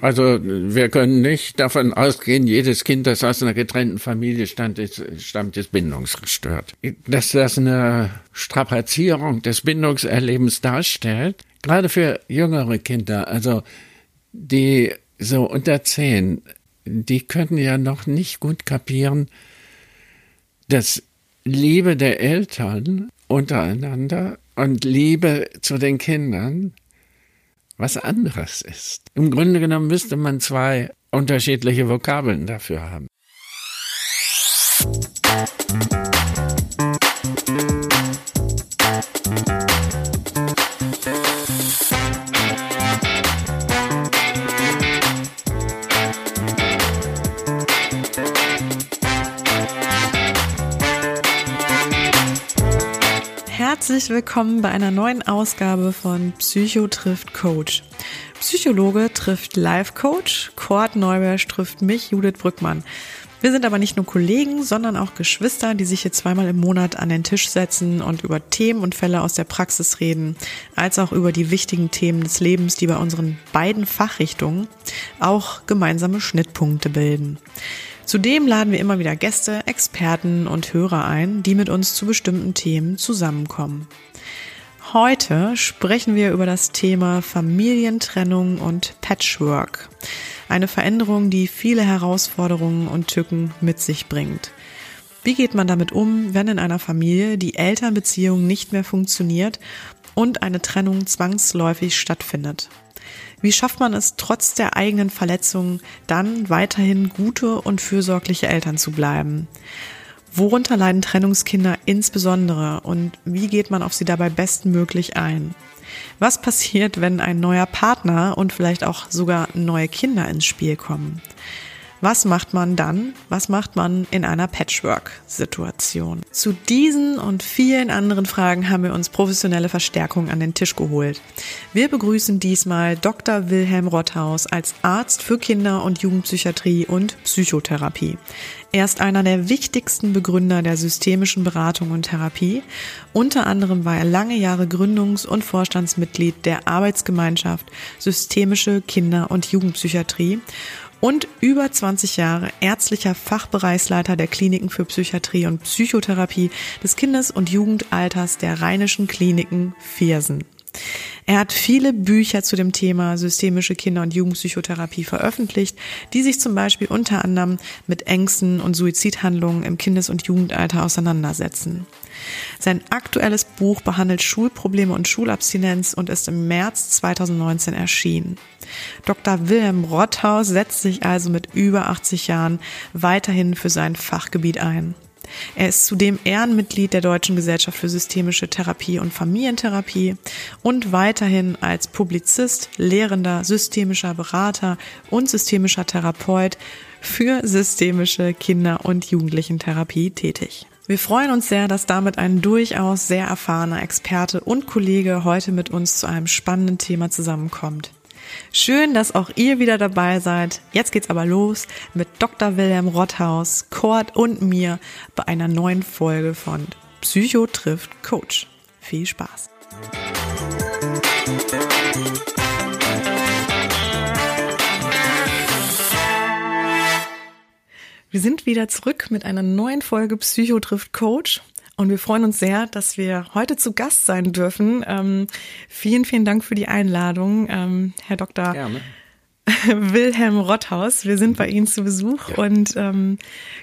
Also wir können nicht davon ausgehen, jedes Kind, das aus einer getrennten Familie stammt, ist, stammt, ist bindungsgestört. Dass das eine Strapazierung des Bindungserlebens darstellt, gerade für jüngere Kinder, also die so unter zehn, die können ja noch nicht gut kapieren, dass Liebe der Eltern untereinander und Liebe zu den Kindern was anderes ist. Im Grunde genommen müsste man zwei unterschiedliche Vokabeln dafür haben. Herzlich willkommen bei einer neuen Ausgabe von Psycho trifft Coach. Psychologe trifft Life Coach, Kurt Neuberg trifft mich, Judith Brückmann. Wir sind aber nicht nur Kollegen, sondern auch Geschwister, die sich hier zweimal im Monat an den Tisch setzen und über Themen und Fälle aus der Praxis reden, als auch über die wichtigen Themen des Lebens, die bei unseren beiden Fachrichtungen auch gemeinsame Schnittpunkte bilden. Zudem laden wir immer wieder Gäste, Experten und Hörer ein, die mit uns zu bestimmten Themen zusammenkommen. Heute sprechen wir über das Thema Familientrennung und Patchwork. Eine Veränderung, die viele Herausforderungen und Tücken mit sich bringt. Wie geht man damit um, wenn in einer Familie die Elternbeziehung nicht mehr funktioniert und eine Trennung zwangsläufig stattfindet? Wie schafft man es, trotz der eigenen Verletzungen dann weiterhin gute und fürsorgliche Eltern zu bleiben? Worunter leiden Trennungskinder insbesondere und wie geht man auf sie dabei bestmöglich ein? Was passiert, wenn ein neuer Partner und vielleicht auch sogar neue Kinder ins Spiel kommen? Was macht man dann? Was macht man in einer Patchwork-Situation? Zu diesen und vielen anderen Fragen haben wir uns professionelle Verstärkung an den Tisch geholt. Wir begrüßen diesmal Dr. Wilhelm Rotthaus als Arzt für Kinder- und Jugendpsychiatrie und Psychotherapie. Er ist einer der wichtigsten Begründer der systemischen Beratung und Therapie. Unter anderem war er lange Jahre Gründungs- und Vorstandsmitglied der Arbeitsgemeinschaft Systemische Kinder- und Jugendpsychiatrie und über 20 Jahre ärztlicher Fachbereichsleiter der Kliniken für Psychiatrie und Psychotherapie des Kindes- und Jugendalters der Rheinischen Kliniken Viersen. Er hat viele Bücher zu dem Thema systemische Kinder- und Jugendpsychotherapie veröffentlicht, die sich zum Beispiel unter anderem mit Ängsten und Suizidhandlungen im Kindes- und Jugendalter auseinandersetzen. Sein aktuelles Buch behandelt Schulprobleme und Schulabstinenz und ist im März 2019 erschienen. Dr. Wilhelm Rotthaus setzt sich also mit über 80 Jahren weiterhin für sein Fachgebiet ein. Er ist zudem Ehrenmitglied der Deutschen Gesellschaft für systemische Therapie und Familientherapie und weiterhin als Publizist, Lehrender, systemischer Berater und systemischer Therapeut für systemische Kinder- und Jugendlichentherapie tätig. Wir freuen uns sehr, dass damit ein durchaus sehr erfahrener Experte und Kollege heute mit uns zu einem spannenden Thema zusammenkommt. Schön, dass auch ihr wieder dabei seid. Jetzt geht's aber los mit Dr. Wilhelm Rotthaus, Kurt und mir bei einer neuen Folge von Psycho trifft Coach. Viel Spaß. Wir sind wieder zurück mit einer neuen Folge Psycho trifft Coach. Und wir freuen uns sehr, dass wir heute zu Gast sein dürfen. Ähm, vielen, vielen Dank für die Einladung, ähm, Herr Dr. Gerne. Wilhelm Rotthaus. Wir sind bei Ihnen zu Besuch ja. und ähm,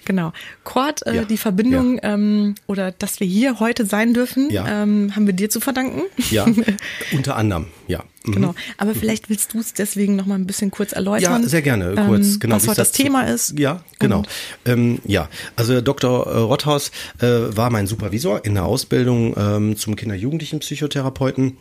genau. Kurt, äh, ja. die Verbindung ja. ähm, oder dass wir hier heute sein dürfen, ähm, haben wir dir zu verdanken. Ja, unter anderem, ja. Mhm. Genau. Aber vielleicht willst du es deswegen noch mal ein bisschen kurz erläutern. Ja, sehr gerne. Kurz, ähm, genau. Was heute das Thema ist. Ja, genau. Ähm, ja, also Dr. Äh, Rotthaus äh, war mein Supervisor in der Ausbildung ähm, zum Kinder-Jugendlichen Psychotherapeuten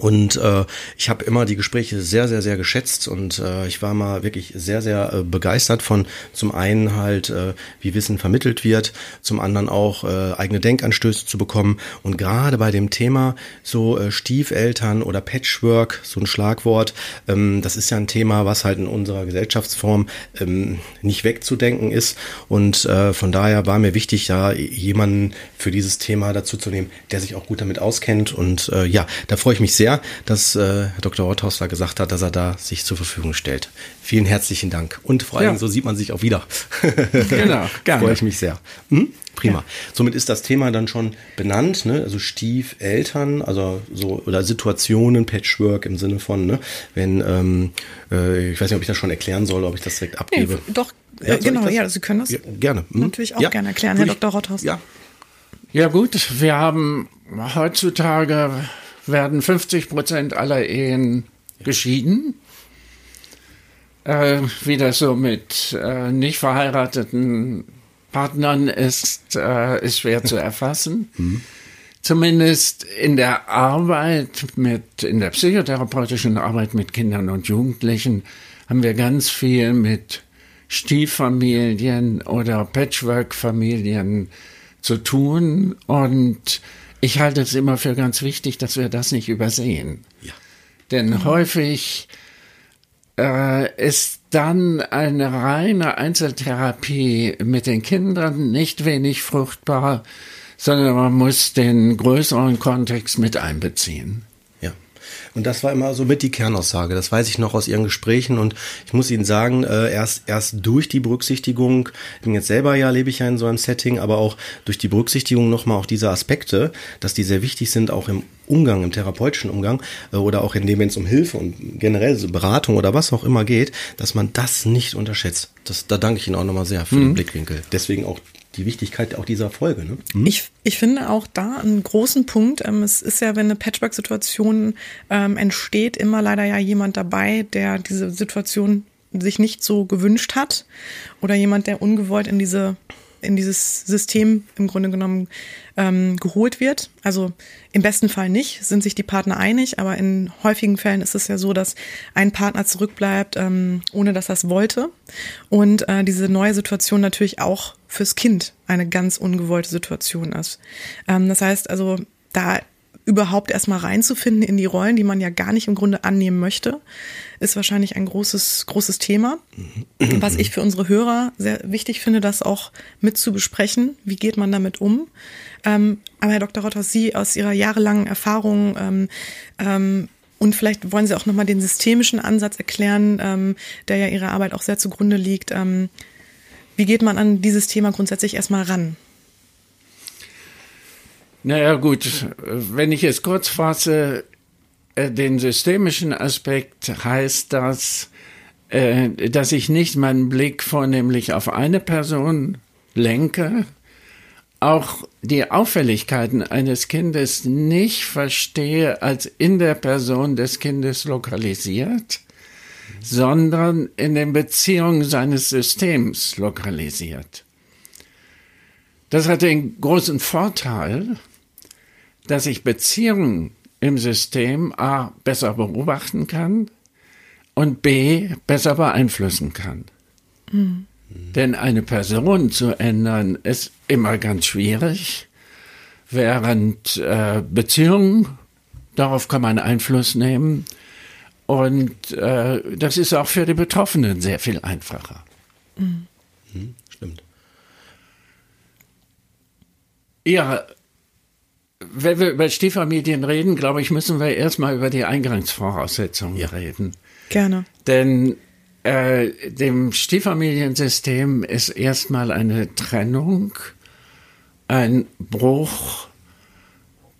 und äh, ich habe immer die Gespräche sehr, sehr, sehr geschätzt und äh, ich war mal wirklich sehr, sehr äh, begeistert von zum einen halt, äh, wie Wissen vermittelt wird, zum anderen auch äh, eigene Denkanstöße zu bekommen. Und gerade bei dem Thema so äh, Stiefeltern oder Patchwork, so ein Schlagwort, ähm, das ist ja ein Thema, was halt in unserer Gesellschaftsform ähm, nicht wegzudenken ist. Und äh, von daher war mir wichtig, ja, jemanden für dieses Thema dazu zu nehmen, der sich auch gut damit auskennt. Und äh, ja, da freue ich mich sehr sehr, dass äh, Herr Dr. Rothaus da gesagt hat, dass er da sich zur Verfügung stellt. Vielen herzlichen Dank. Und vor allem, ja. so sieht man sich auch wieder. genau, gerne. Freue ich mich sehr. Hm? Prima. Ja. Somit ist das Thema dann schon benannt, ne? Also Stiefeltern, also so oder Situationen, Patchwork im Sinne von, ne? Wenn ähm, äh, ich weiß nicht, ob ich das schon erklären soll, ob ich das direkt abgebe. Nee, doch, ja, äh, genau, ja, Sie können das ja, gerne. Hm? natürlich auch gerne erklären, Herr Dr. Rothaus. Ja. Ja gut, wir haben heutzutage werden 50 Prozent aller Ehen geschieden. Äh, wie das so mit äh, nicht verheirateten Partnern ist, äh, ist schwer zu erfassen. Mhm. Zumindest in der Arbeit mit, in der psychotherapeutischen Arbeit mit Kindern und Jugendlichen haben wir ganz viel mit Stieffamilien oder Patchwork-Familien zu tun und ich halte es immer für ganz wichtig, dass wir das nicht übersehen. Ja. Denn mhm. häufig äh, ist dann eine reine Einzeltherapie mit den Kindern nicht wenig fruchtbar, sondern man muss den größeren Kontext mit einbeziehen. Und das war immer so mit die Kernaussage. Das weiß ich noch aus Ihren Gesprächen. Und ich muss Ihnen sagen, äh, erst, erst durch die Berücksichtigung, ich bin jetzt selber ja, lebe ich ja in so einem Setting, aber auch durch die Berücksichtigung nochmal auch dieser Aspekte, dass die sehr wichtig sind, auch im Umgang, im therapeutischen Umgang äh, oder auch in dem, wenn es um Hilfe und generell so Beratung oder was auch immer geht, dass man das nicht unterschätzt. Das, da danke ich Ihnen auch nochmal sehr für mhm. den Blickwinkel. Deswegen auch die Wichtigkeit auch dieser Folge. Ne? Hm? Ich, ich finde auch da einen großen Punkt. Ähm, es ist ja, wenn eine Patchwork-Situation ähm, entsteht, immer leider ja jemand dabei, der diese Situation sich nicht so gewünscht hat oder jemand, der ungewollt in diese in dieses System im Grunde genommen ähm, geholt wird. Also im besten Fall nicht, sind sich die Partner einig, aber in häufigen Fällen ist es ja so, dass ein Partner zurückbleibt, ähm, ohne dass er es wollte. Und äh, diese neue Situation natürlich auch fürs Kind eine ganz ungewollte Situation ist. Ähm, das heißt also, da überhaupt erstmal reinzufinden in die Rollen, die man ja gar nicht im Grunde annehmen möchte, ist wahrscheinlich ein großes, großes Thema. Was ich für unsere Hörer sehr wichtig finde, das auch mit zu besprechen. Wie geht man damit um? Ähm, aber Herr Dr. Rotter, Sie aus Ihrer jahrelangen Erfahrung ähm, ähm, und vielleicht wollen Sie auch nochmal den systemischen Ansatz erklären, ähm, der ja Ihrer Arbeit auch sehr zugrunde liegt. Ähm, wie geht man an dieses Thema grundsätzlich erstmal ran? Naja gut, wenn ich es kurz fasse, äh, den systemischen Aspekt heißt das, äh, dass ich nicht meinen Blick vornehmlich auf eine Person lenke, auch die Auffälligkeiten eines Kindes nicht verstehe als in der Person des Kindes lokalisiert, sondern in den Beziehungen seines Systems lokalisiert. Das hat den großen Vorteil, dass ich Beziehungen im System A besser beobachten kann und B besser beeinflussen kann. Mhm. Denn eine Person zu ändern ist immer ganz schwierig, während äh, Beziehungen, darauf kann man Einfluss nehmen. Und äh, das ist auch für die Betroffenen sehr viel einfacher. Mhm. Stimmt. Ja, wenn wir über Stieffamilien reden, glaube ich, müssen wir erstmal über die Eingangsvoraussetzungen ja. reden. Gerne. Denn äh, dem Stieffamiliensystem ist erstmal eine Trennung, ein Bruch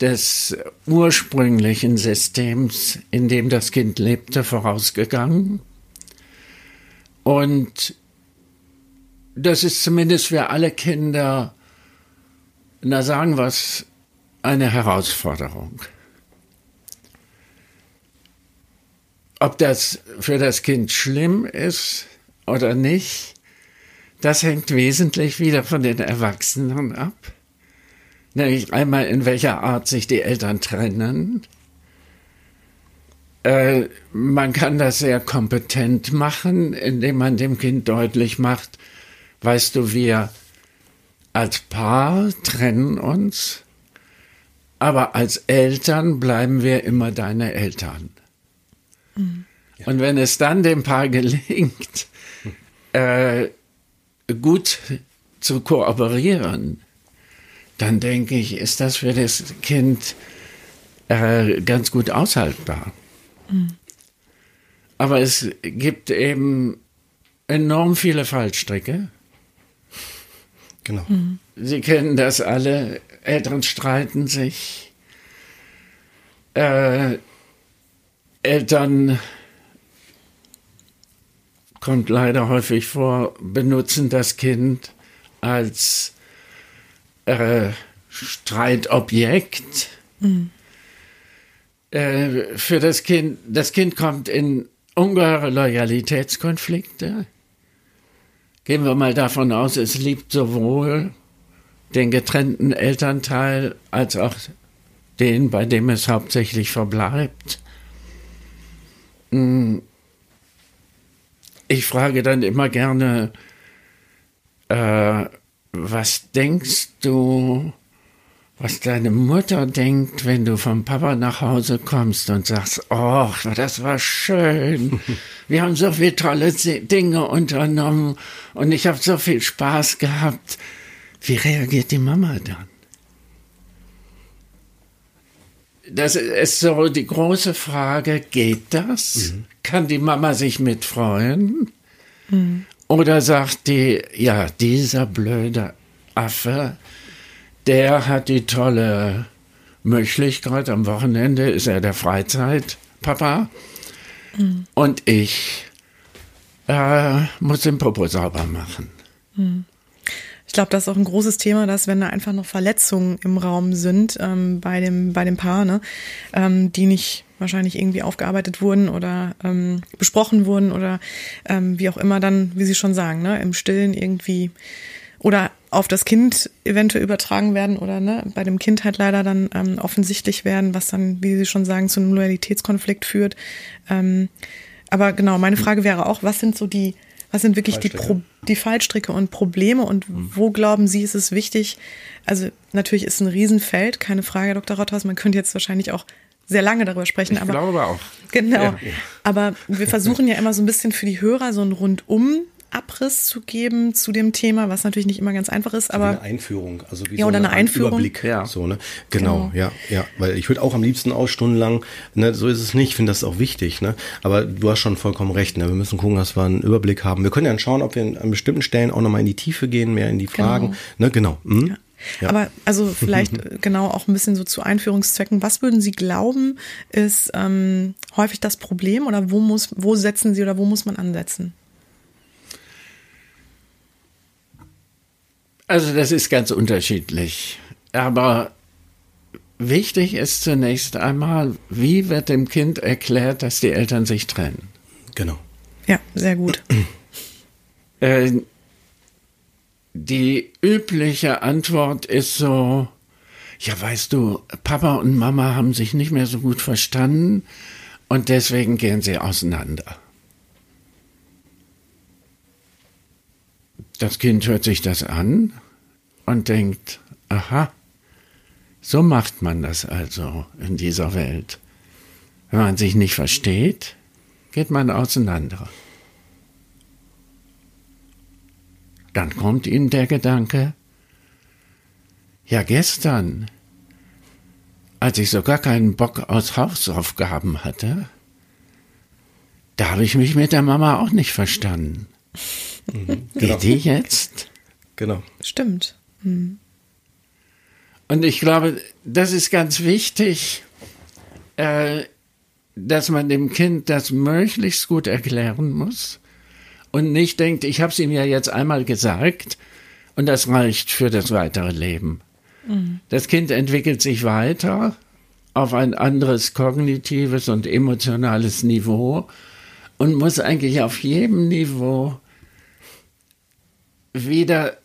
des ursprünglichen Systems, in dem das Kind lebte, vorausgegangen. Und das ist zumindest für alle Kinder, na sagen wir es, eine Herausforderung. Ob das für das Kind schlimm ist oder nicht, das hängt wesentlich wieder von den Erwachsenen ab. Nämlich einmal, in welcher Art sich die Eltern trennen. Äh, man kann das sehr kompetent machen, indem man dem Kind deutlich macht, weißt du, wir als Paar trennen uns aber als Eltern bleiben wir immer deine Eltern. Mhm. Und wenn es dann dem Paar gelingt, äh, gut zu kooperieren, dann denke ich, ist das für das Kind äh, ganz gut aushaltbar. Mhm. Aber es gibt eben enorm viele Fallstricke. Genau. Mhm. Sie kennen das alle. Eltern streiten sich. Äh, Eltern kommt leider häufig vor, benutzen das Kind als äh, Streitobjekt. Mhm. Äh, für das Kind, das Kind kommt in ungeheure Loyalitätskonflikte. Gehen wir mal davon aus, es liebt sowohl den getrennten Elternteil als auch den, bei dem es hauptsächlich verbleibt. Hm. Ich frage dann immer gerne, äh, was denkst du, was deine Mutter denkt, wenn du vom Papa nach Hause kommst und sagst, oh, das war schön. Wir haben so viele tolle Dinge unternommen und ich habe so viel Spaß gehabt. Wie reagiert die Mama dann? Das ist so die große Frage, geht das? Mhm. Kann die Mama sich mitfreuen? Mhm. Oder sagt die, ja, dieser blöde Affe, der hat die tolle Möglichkeit, am Wochenende ist er der Freizeitpapa mhm. und ich äh, muss den Popo sauber machen. Mhm. Glaube, das ist auch ein großes Thema, dass wenn da einfach noch Verletzungen im Raum sind ähm, bei dem bei dem Paar, ne, ähm, die nicht wahrscheinlich irgendwie aufgearbeitet wurden oder ähm, besprochen wurden oder ähm, wie auch immer dann, wie Sie schon sagen, ne, im Stillen irgendwie oder auf das Kind eventuell übertragen werden oder ne, bei dem Kind halt leider dann ähm, offensichtlich werden, was dann, wie Sie schon sagen, zu einem Loyalitätskonflikt führt. Ähm, aber genau, meine Frage wäre auch, was sind so die, was sind wirklich die, Pro, die Fallstricke und Probleme und mhm. wo glauben Sie, ist es wichtig? Also natürlich ist ein Riesenfeld, keine Frage, Dr. Rotthaus. Man könnte jetzt wahrscheinlich auch sehr lange darüber sprechen. Ich aber, glaube auch. Genau. Ja. Aber wir versuchen ja immer so ein bisschen für die Hörer so ein rundum Abriss zu geben zu dem Thema, was natürlich nicht immer ganz einfach ist, aber eine Einführung, also wie ja, so oder eine, eine Einführung. Überblick, ja. so ne, genau, genau, ja, ja, weil ich würde auch am liebsten auch stundenlang, ne, so ist es nicht, ich finde das auch wichtig, ne, aber du hast schon vollkommen recht, ne, wir müssen gucken, dass wir einen Überblick haben. Wir können ja schauen, ob wir an bestimmten Stellen auch nochmal in die Tiefe gehen, mehr in die Fragen, genau. ne, genau. Hm? Ja. Ja. Aber also vielleicht äh, genau auch ein bisschen so zu Einführungszwecken. Was würden Sie glauben, ist ähm, häufig das Problem oder wo muss, wo setzen Sie oder wo muss man ansetzen? Also das ist ganz unterschiedlich. Aber wichtig ist zunächst einmal, wie wird dem Kind erklärt, dass die Eltern sich trennen? Genau. Ja, sehr gut. Äh, die übliche Antwort ist so, ja, weißt du, Papa und Mama haben sich nicht mehr so gut verstanden und deswegen gehen sie auseinander. Das Kind hört sich das an und denkt, aha, so macht man das also in dieser Welt. Wenn man sich nicht versteht, geht man auseinander. Dann kommt ihm der Gedanke, ja gestern, als ich so gar keinen Bock aus Hausaufgaben hatte, da habe ich mich mit der Mama auch nicht verstanden. Mhm, genau. Die jetzt? Genau. Stimmt. Mhm. Und ich glaube, das ist ganz wichtig, äh, dass man dem Kind das möglichst gut erklären muss und nicht denkt, ich habe es ihm ja jetzt einmal gesagt und das reicht für das weitere Leben. Mhm. Das Kind entwickelt sich weiter auf ein anderes kognitives und emotionales Niveau und muss eigentlich auf jedem Niveau wieder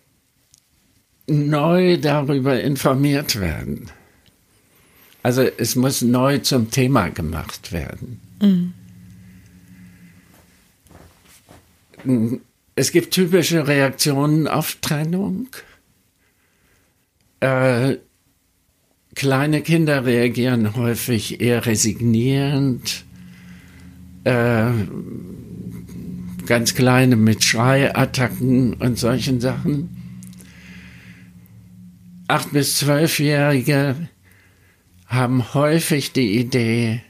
neu darüber informiert werden. Also es muss neu zum Thema gemacht werden. Mhm. Es gibt typische Reaktionen auf Trennung. Äh, kleine Kinder reagieren häufig eher resignierend. Äh, ganz kleine mit Schreiattacken und solchen Sachen. Acht bis zwölfjährige haben häufig die Idee,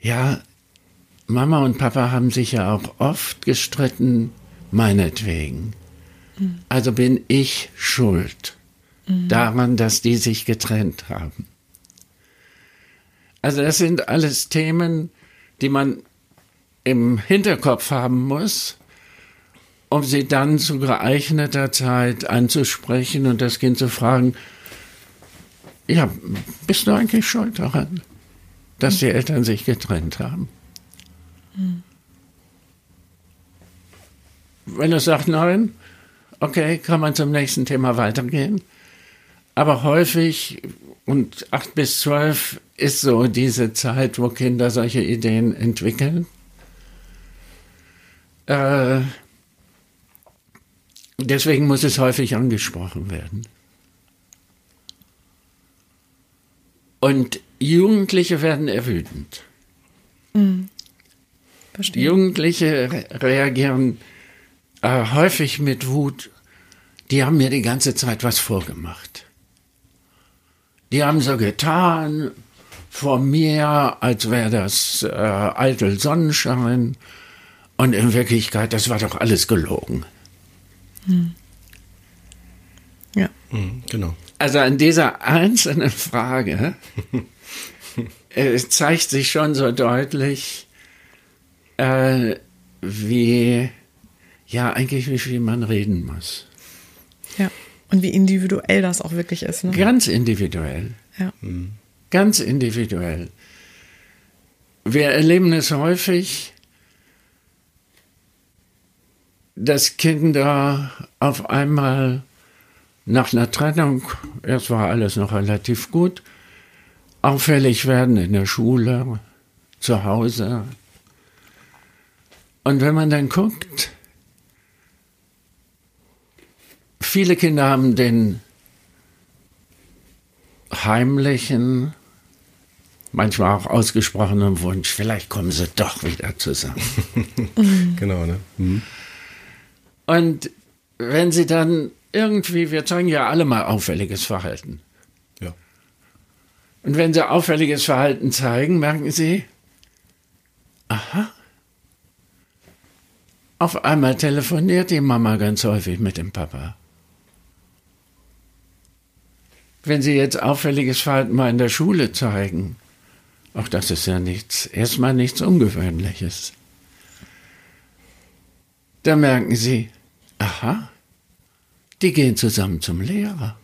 ja, Mama und Papa haben sich ja auch oft gestritten, meinetwegen. Mhm. Also bin ich schuld mhm. daran, dass die sich getrennt haben. Also das sind alles Themen, die man im Hinterkopf haben muss, um sie dann zu geeigneter Zeit anzusprechen und das Kind zu fragen, ja, bist du eigentlich schuld daran, dass die Eltern sich getrennt haben? Hm. Wenn er sagt nein, okay, kann man zum nächsten Thema weitergehen. Aber häufig, und acht bis zwölf ist so diese Zeit, wo Kinder solche Ideen entwickeln. Äh, deswegen muss es häufig angesprochen werden. Und Jugendliche werden erwütend. Mhm. Verstehe. Jugendliche re reagieren äh, häufig mit Wut. Die haben mir die ganze Zeit was vorgemacht. Die haben so getan vor mir, als wäre das äh, eitel Sonnenschein. Und in Wirklichkeit, das war doch alles gelogen. Hm. Ja. Mhm, genau. Also an dieser einzelnen Frage äh, zeigt sich schon so deutlich, äh, wie, ja, eigentlich wie viel man reden muss. Ja, und wie individuell das auch wirklich ist. Ne? Ganz individuell. Ja. Mhm. Ganz individuell. Wir erleben es häufig, dass Kinder auf einmal nach einer Trennung, erst war alles noch relativ gut, auffällig werden in der Schule, zu Hause. Und wenn man dann guckt, viele Kinder haben den heimlichen, manchmal auch ausgesprochenen Wunsch, vielleicht kommen sie doch wieder zusammen. genau, ne? Mhm. Und wenn sie dann irgendwie, wir zeigen ja alle mal auffälliges Verhalten. Ja. Und wenn sie auffälliges Verhalten zeigen, merken sie, aha, auf einmal telefoniert die Mama ganz häufig mit dem Papa. Wenn sie jetzt auffälliges Verhalten mal in der Schule zeigen, auch das ist ja nichts, erstmal nichts Ungewöhnliches. Da merken sie, aha, die gehen zusammen zum Lehrer.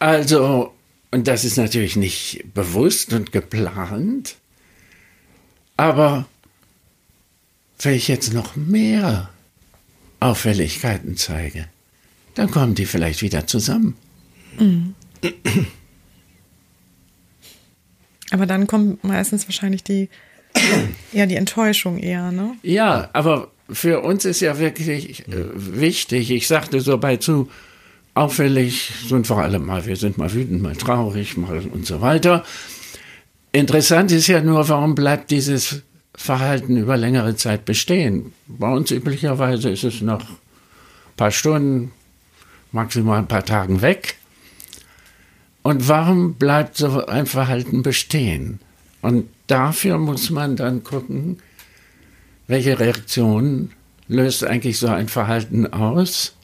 Also, und das ist natürlich nicht bewusst und geplant, aber wenn ich jetzt noch mehr Auffälligkeiten zeige, dann kommen die vielleicht wieder zusammen. Mhm. Aber dann kommt meistens wahrscheinlich die, ja, die Enttäuschung eher, ne? Ja, aber für uns ist ja wirklich äh, wichtig, ich sagte so bei zu, auffällig sind wir alle mal, wir sind mal wütend, mal traurig, mal und so weiter. Interessant ist ja nur, warum bleibt dieses Verhalten über längere Zeit bestehen? Bei uns üblicherweise ist es nach ein paar Stunden, maximal ein paar Tagen weg. Und warum bleibt so ein Verhalten bestehen? Und dafür muss man dann gucken, welche Reaktion löst eigentlich so ein Verhalten aus?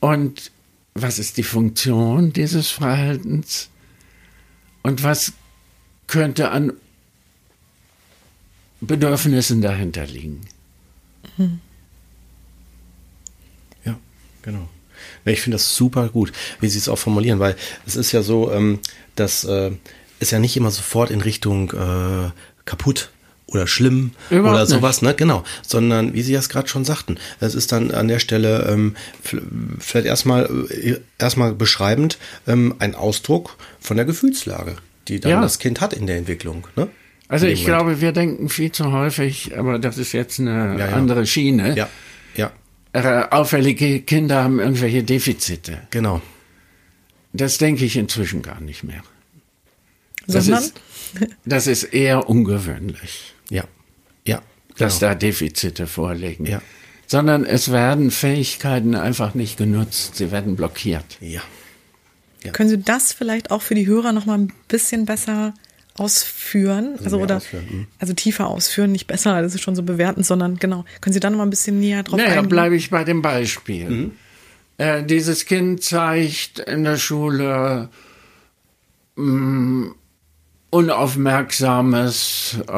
Und was ist die Funktion dieses Verhaltens? Und was könnte an Bedürfnissen dahinter liegen? Hm. Ja, genau. Ich finde das super gut, wie Sie es auch formulieren, weil es ist ja so, ähm, dass es ja nicht immer sofort in Richtung äh, kaputt oder schlimm Überhaupt oder sowas, nicht. ne? Genau. Sondern, wie Sie das gerade schon sagten, es ist dann an der Stelle ähm, vielleicht erstmal äh, erstmal beschreibend ähm, ein Ausdruck von der Gefühlslage, die dann ja. das Kind hat in der Entwicklung. Ne? Also ich glaube, wir denken viel zu häufig, aber das ist jetzt eine ja, ja. andere Schiene. Ja, ja. Äh, auffällige Kinder haben irgendwelche Defizite. Genau. Das denke ich inzwischen gar nicht mehr. Das ist, das ist eher ungewöhnlich. Ja. Ja. Dass genau. da Defizite vorliegen. Ja. sondern es werden Fähigkeiten einfach nicht genutzt, sie werden blockiert. Ja. Ja. Können Sie das vielleicht auch für die Hörer noch mal ein bisschen besser ausführen? Also, oder ausführen. Mhm. also tiefer ausführen, nicht besser, das ist schon so bewertend, sondern genau. Können Sie da noch mal ein bisschen näher drauf naja, eingehen? bleibe ich bei dem Beispiel. Mhm. Äh, dieses Kind zeigt in der Schule mh, mm, unaufmerksames, äh,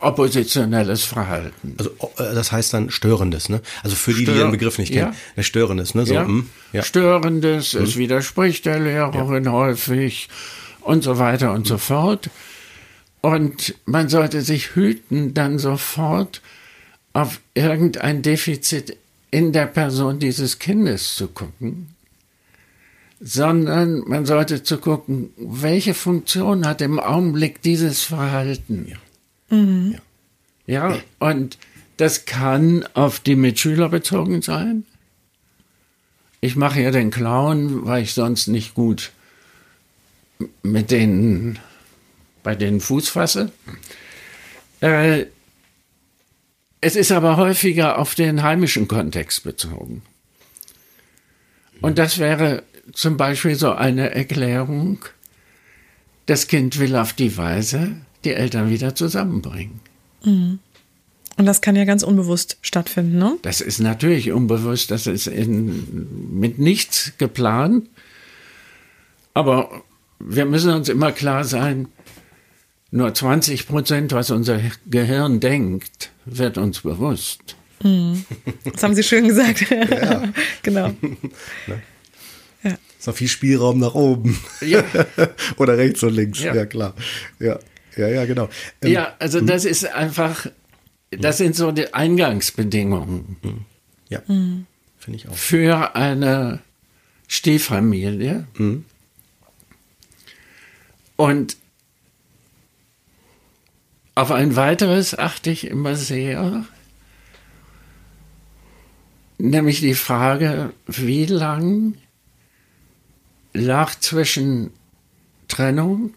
oppositionelles Verhalten. Also äh, das heißt dann störendes, ne? Also für die, Stör die den Begriff nicht kennen, ja. störendes, ne? So, ja. Mh, hm, ja. Störendes, mhm. es widerspricht der Lehrerin ja. häufig und so weiter und so fort. Und man sollte sich hüten, dann sofort auf irgendein Defizit in der Person dieses Kindes zu gucken, sondern man sollte zu gucken, welche Funktion hat im Augenblick dieses Verhalten. Ja. Mhm. ja. ja, und das kann auf die Mitschüler bezogen sein. Ich mache ja den Clown, weil ich sonst nicht gut mit denen bei denen Fuß fasse. Äh, es ist aber häufiger auf den heimischen Kontext bezogen. Und das wäre zum Beispiel so eine Erklärung, das Kind will auf die Weise die Eltern wieder zusammenbringen. Mhm. Und das kann ja ganz unbewusst stattfinden, ne? Das ist natürlich unbewusst, das ist in, mit nichts geplant. Aber wir müssen uns immer klar sein, nur 20 Prozent, was unser Gehirn denkt, wird uns bewusst. Mhm. Das haben Sie schön gesagt. Ja. genau. Ja. Ist noch viel Spielraum nach oben. Ja. Oder rechts und links, ja, ja klar. Ja, ja, ja, genau. Ähm, ja, also hm? das ist einfach, das sind so die Eingangsbedingungen. Ja, mhm. finde ich auch. Für eine Stieffamilie. Mhm. Und auf ein weiteres achte ich immer sehr, nämlich die Frage, wie lang lag zwischen Trennung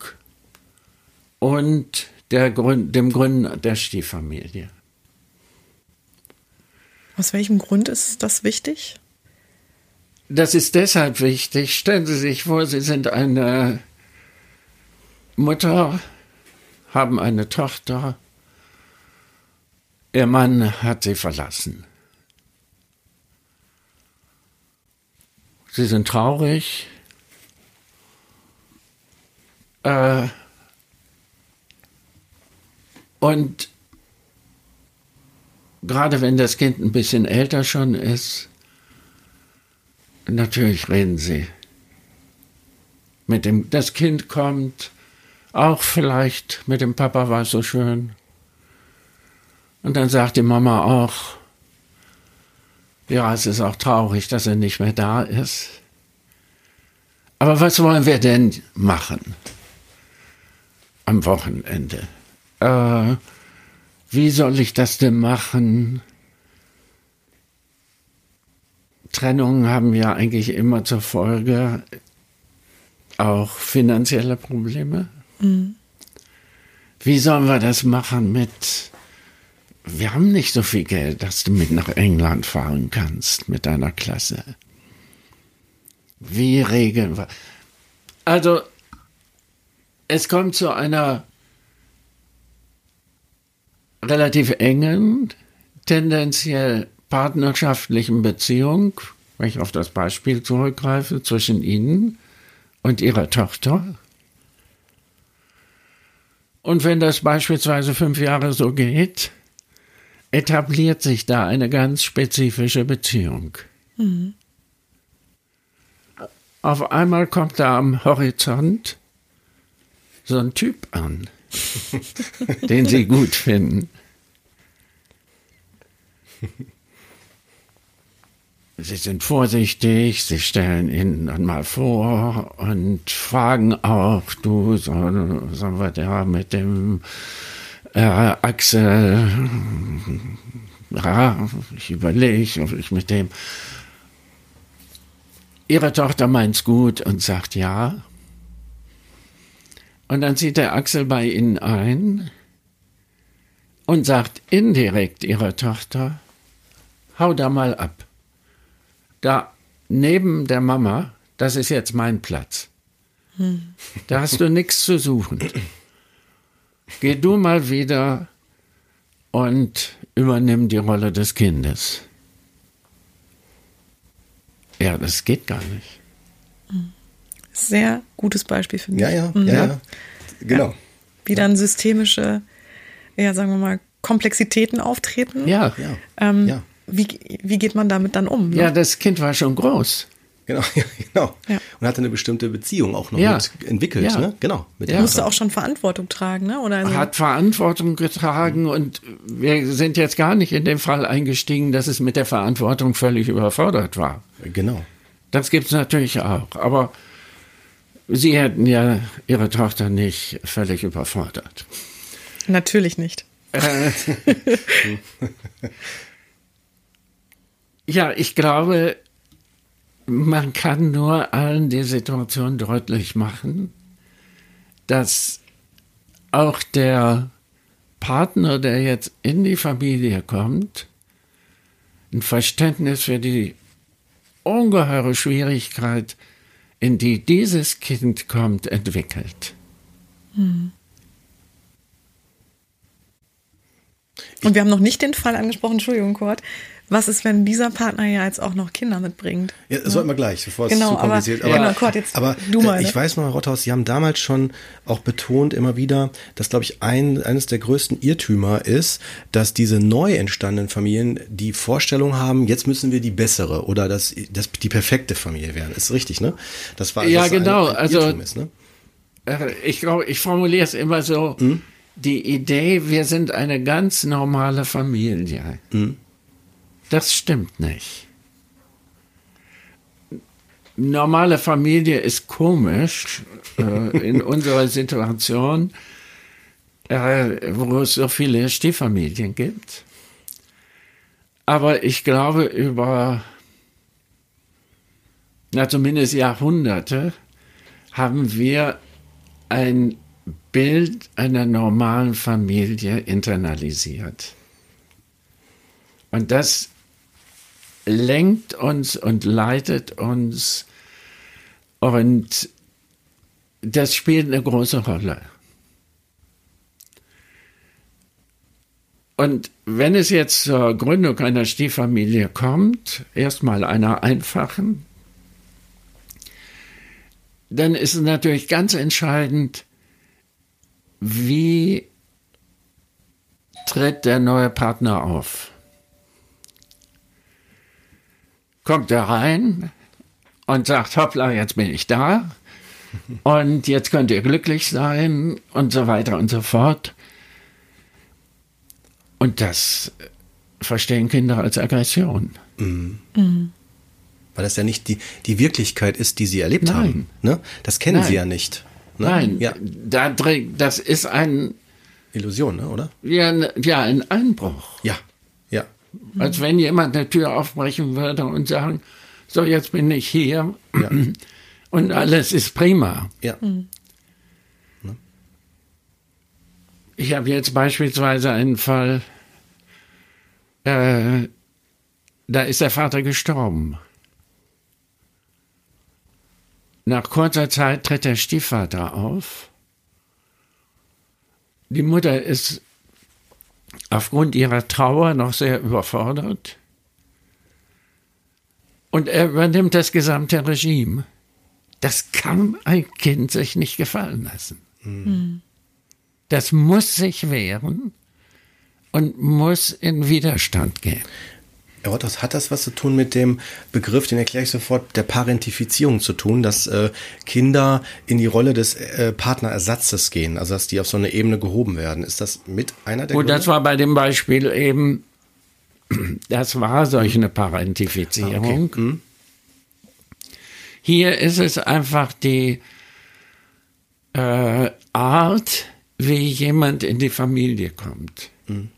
und der Grund, dem Gründen der Stieffamilie. Aus welchem Grund ist das wichtig? Das ist deshalb wichtig. Stellen Sie sich vor, Sie sind eine Mutter, haben eine Tochter. Ihr Mann hat sie verlassen. Sie sind traurig, äh, und gerade wenn das Kind ein bisschen älter schon ist, natürlich reden sie. Mit dem, das Kind kommt, auch vielleicht mit dem Papa war es so schön. Und dann sagt die Mama auch, ja, es ist auch traurig, dass er nicht mehr da ist. Aber was wollen wir denn machen? Am Wochenende. Äh, wie soll ich das denn machen? Trennungen haben ja eigentlich immer zur Folge auch finanzielle Probleme. Mhm. Wie sollen wir das machen mit, wir haben nicht so viel Geld, dass du mit nach England fahren kannst mit deiner Klasse. Wie regeln wir? Also es kommt zu einer relativ engen, tendenziell partnerschaftlichen Beziehung, wenn ich auf das Beispiel zurückgreife, zwischen Ihnen und Ihrer Tochter. Und wenn das beispielsweise fünf Jahre so geht, etabliert sich da eine ganz spezifische Beziehung. Mhm. Auf einmal kommt da am Horizont so einen Typ an, den sie gut finden. Sie sind vorsichtig, sie stellen ihn dann mal vor und fragen auch, du, sollen soll wir da mit dem äh, Axel, ja, ich überlege, ob ich mit dem, ihre Tochter meint's gut und sagt ja. Und dann zieht der Axel bei ihnen ein und sagt indirekt ihrer Tochter, hau da mal ab. Da neben der Mama, das ist jetzt mein Platz. Hm. Da hast du nichts zu suchen. Geh du mal wieder und übernimm die Rolle des Kindes. Ja, das geht gar nicht. Sehr gutes Beispiel für mich. Ja, ja, mhm. ja, ja. Genau. Ja, wie dann systemische, ja, sagen wir mal, Komplexitäten auftreten. Ja, ja. Ähm, ja. Wie, wie geht man damit dann um? Ne? Ja, das Kind war schon groß. Genau, ja, genau. Ja. Und hatte eine bestimmte Beziehung auch noch ja. entwickelt, ja. ne? Genau. Mit ja. Musste auch schon Verantwortung tragen, ne? Oder also Hat Verantwortung getragen und wir sind jetzt gar nicht in den Fall eingestiegen, dass es mit der Verantwortung völlig überfordert war. Genau. Das gibt es natürlich auch. Aber Sie hätten ja Ihre Tochter nicht völlig überfordert. Natürlich nicht. Äh, ja, ich glaube, man kann nur allen die Situation deutlich machen, dass auch der Partner, der jetzt in die Familie kommt, ein Verständnis für die ungeheure Schwierigkeit, in die dieses Kind kommt, entwickelt. Hm. Und wir haben noch nicht den Fall angesprochen, Entschuldigung, Kurt, was ist, wenn dieser Partner ja jetzt auch noch Kinder mitbringt? Ja, das sollten wir gleich, bevor es genau, zu kompliziert aber, aber, genau, Kurt, jetzt aber du mal, äh, ich weiß noch, Herr Rotthaus, Sie haben damals schon auch betont immer wieder, dass, glaube ich, ein, eines der größten Irrtümer ist, dass diese neu entstandenen Familien die Vorstellung haben, jetzt müssen wir die bessere oder dass, dass die perfekte Familie werden. Ist richtig, ne? Das war ja genau. Ein, ein also ist, ne? Äh, ich glaube, ich formuliere es immer so. Hm? Die Idee, wir sind eine ganz normale Familie. Hm? Das stimmt nicht. Normale Familie ist komisch äh, in unserer Situation, äh, wo es so viele Stieffamilien gibt. Aber ich glaube, über na, zumindest Jahrhunderte haben wir ein Bild einer normalen Familie internalisiert. Und das lenkt uns und leitet uns und das spielt eine große Rolle. Und wenn es jetzt zur Gründung einer Stieffamilie kommt, erstmal einer einfachen, dann ist es natürlich ganz entscheidend, wie tritt der neue Partner auf kommt er rein und sagt, hoppla, jetzt bin ich da und jetzt könnt ihr glücklich sein und so weiter und so fort. Und das verstehen Kinder als Aggression. Mhm. Mhm. Weil das ja nicht die, die Wirklichkeit ist, die sie erlebt Nein. haben. Ne? Das kennen Nein. sie ja nicht. Ne? Nein, ja. Da, das ist ein Illusion, ne, oder? Ja, ja, ein Einbruch. Ja, als wenn jemand eine Tür aufbrechen würde und sagen, so jetzt bin ich hier ja. und alles ist prima. Ja. Mhm. Ich habe jetzt beispielsweise einen Fall, äh, da ist der Vater gestorben. Nach kurzer Zeit tritt der Stiefvater auf. Die Mutter ist aufgrund ihrer Trauer noch sehr überfordert. Und er übernimmt das gesamte Regime. Das kann ein Kind sich nicht gefallen lassen. Mhm. Das muss sich wehren und muss in Widerstand gehen. Ja, das hat das was zu tun mit dem Begriff, den erkläre ich sofort, der Parentifizierung zu tun, dass äh, Kinder in die Rolle des äh, Partnerersatzes gehen, also dass die auf so eine Ebene gehoben werden. Ist das mit einer der Gut, Gründe? das war bei dem Beispiel eben, das war solch eine Parentifizierung. Ah, okay. hm. Hier ist es einfach die äh, Art, wie jemand in die Familie kommt. Hm.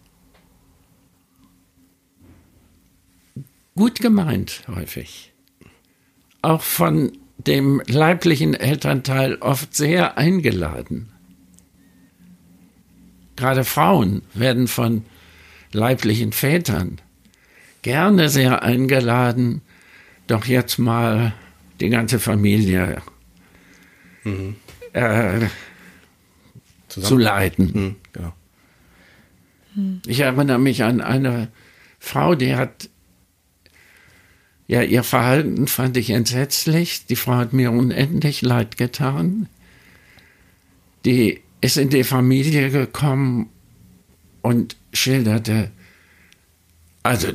Gut gemeint häufig. Auch von dem leiblichen Elternteil oft sehr eingeladen. Gerade Frauen werden von leiblichen Vätern gerne sehr eingeladen, doch jetzt mal die ganze Familie mhm. äh, zu leiten. Mhm, genau. Ich erinnere mich an eine Frau, die hat, ja, ihr Verhalten fand ich entsetzlich. Die Frau hat mir unendlich leid getan. Die ist in die Familie gekommen und schilderte, also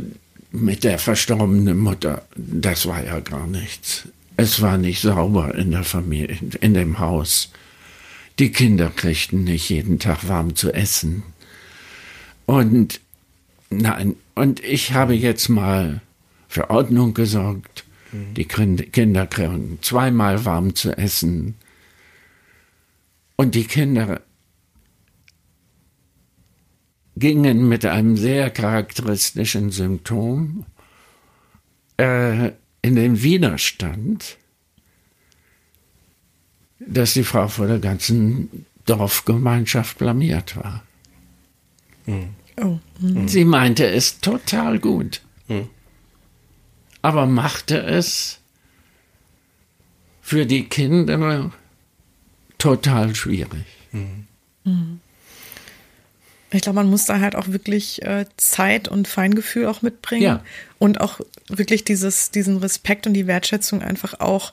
mit der verstorbenen Mutter, das war ja gar nichts. Es war nicht sauber in der Familie, in dem Haus. Die Kinder kriegten nicht jeden Tag warm zu essen. Und nein, und ich habe jetzt mal für Ordnung gesorgt. Mhm. Die Kinder kriegen zweimal warm zu essen. Und die Kinder gingen mit einem sehr charakteristischen Symptom äh, in den Widerstand, dass die Frau vor der ganzen Dorfgemeinschaft blamiert war. Mhm. Oh. Mhm. Sie meinte es total gut, mhm. Aber machte es für die Kinder total schwierig. Mhm. Ich glaube, man muss da halt auch wirklich äh, Zeit und Feingefühl auch mitbringen ja. und auch wirklich dieses, diesen Respekt und die Wertschätzung einfach auch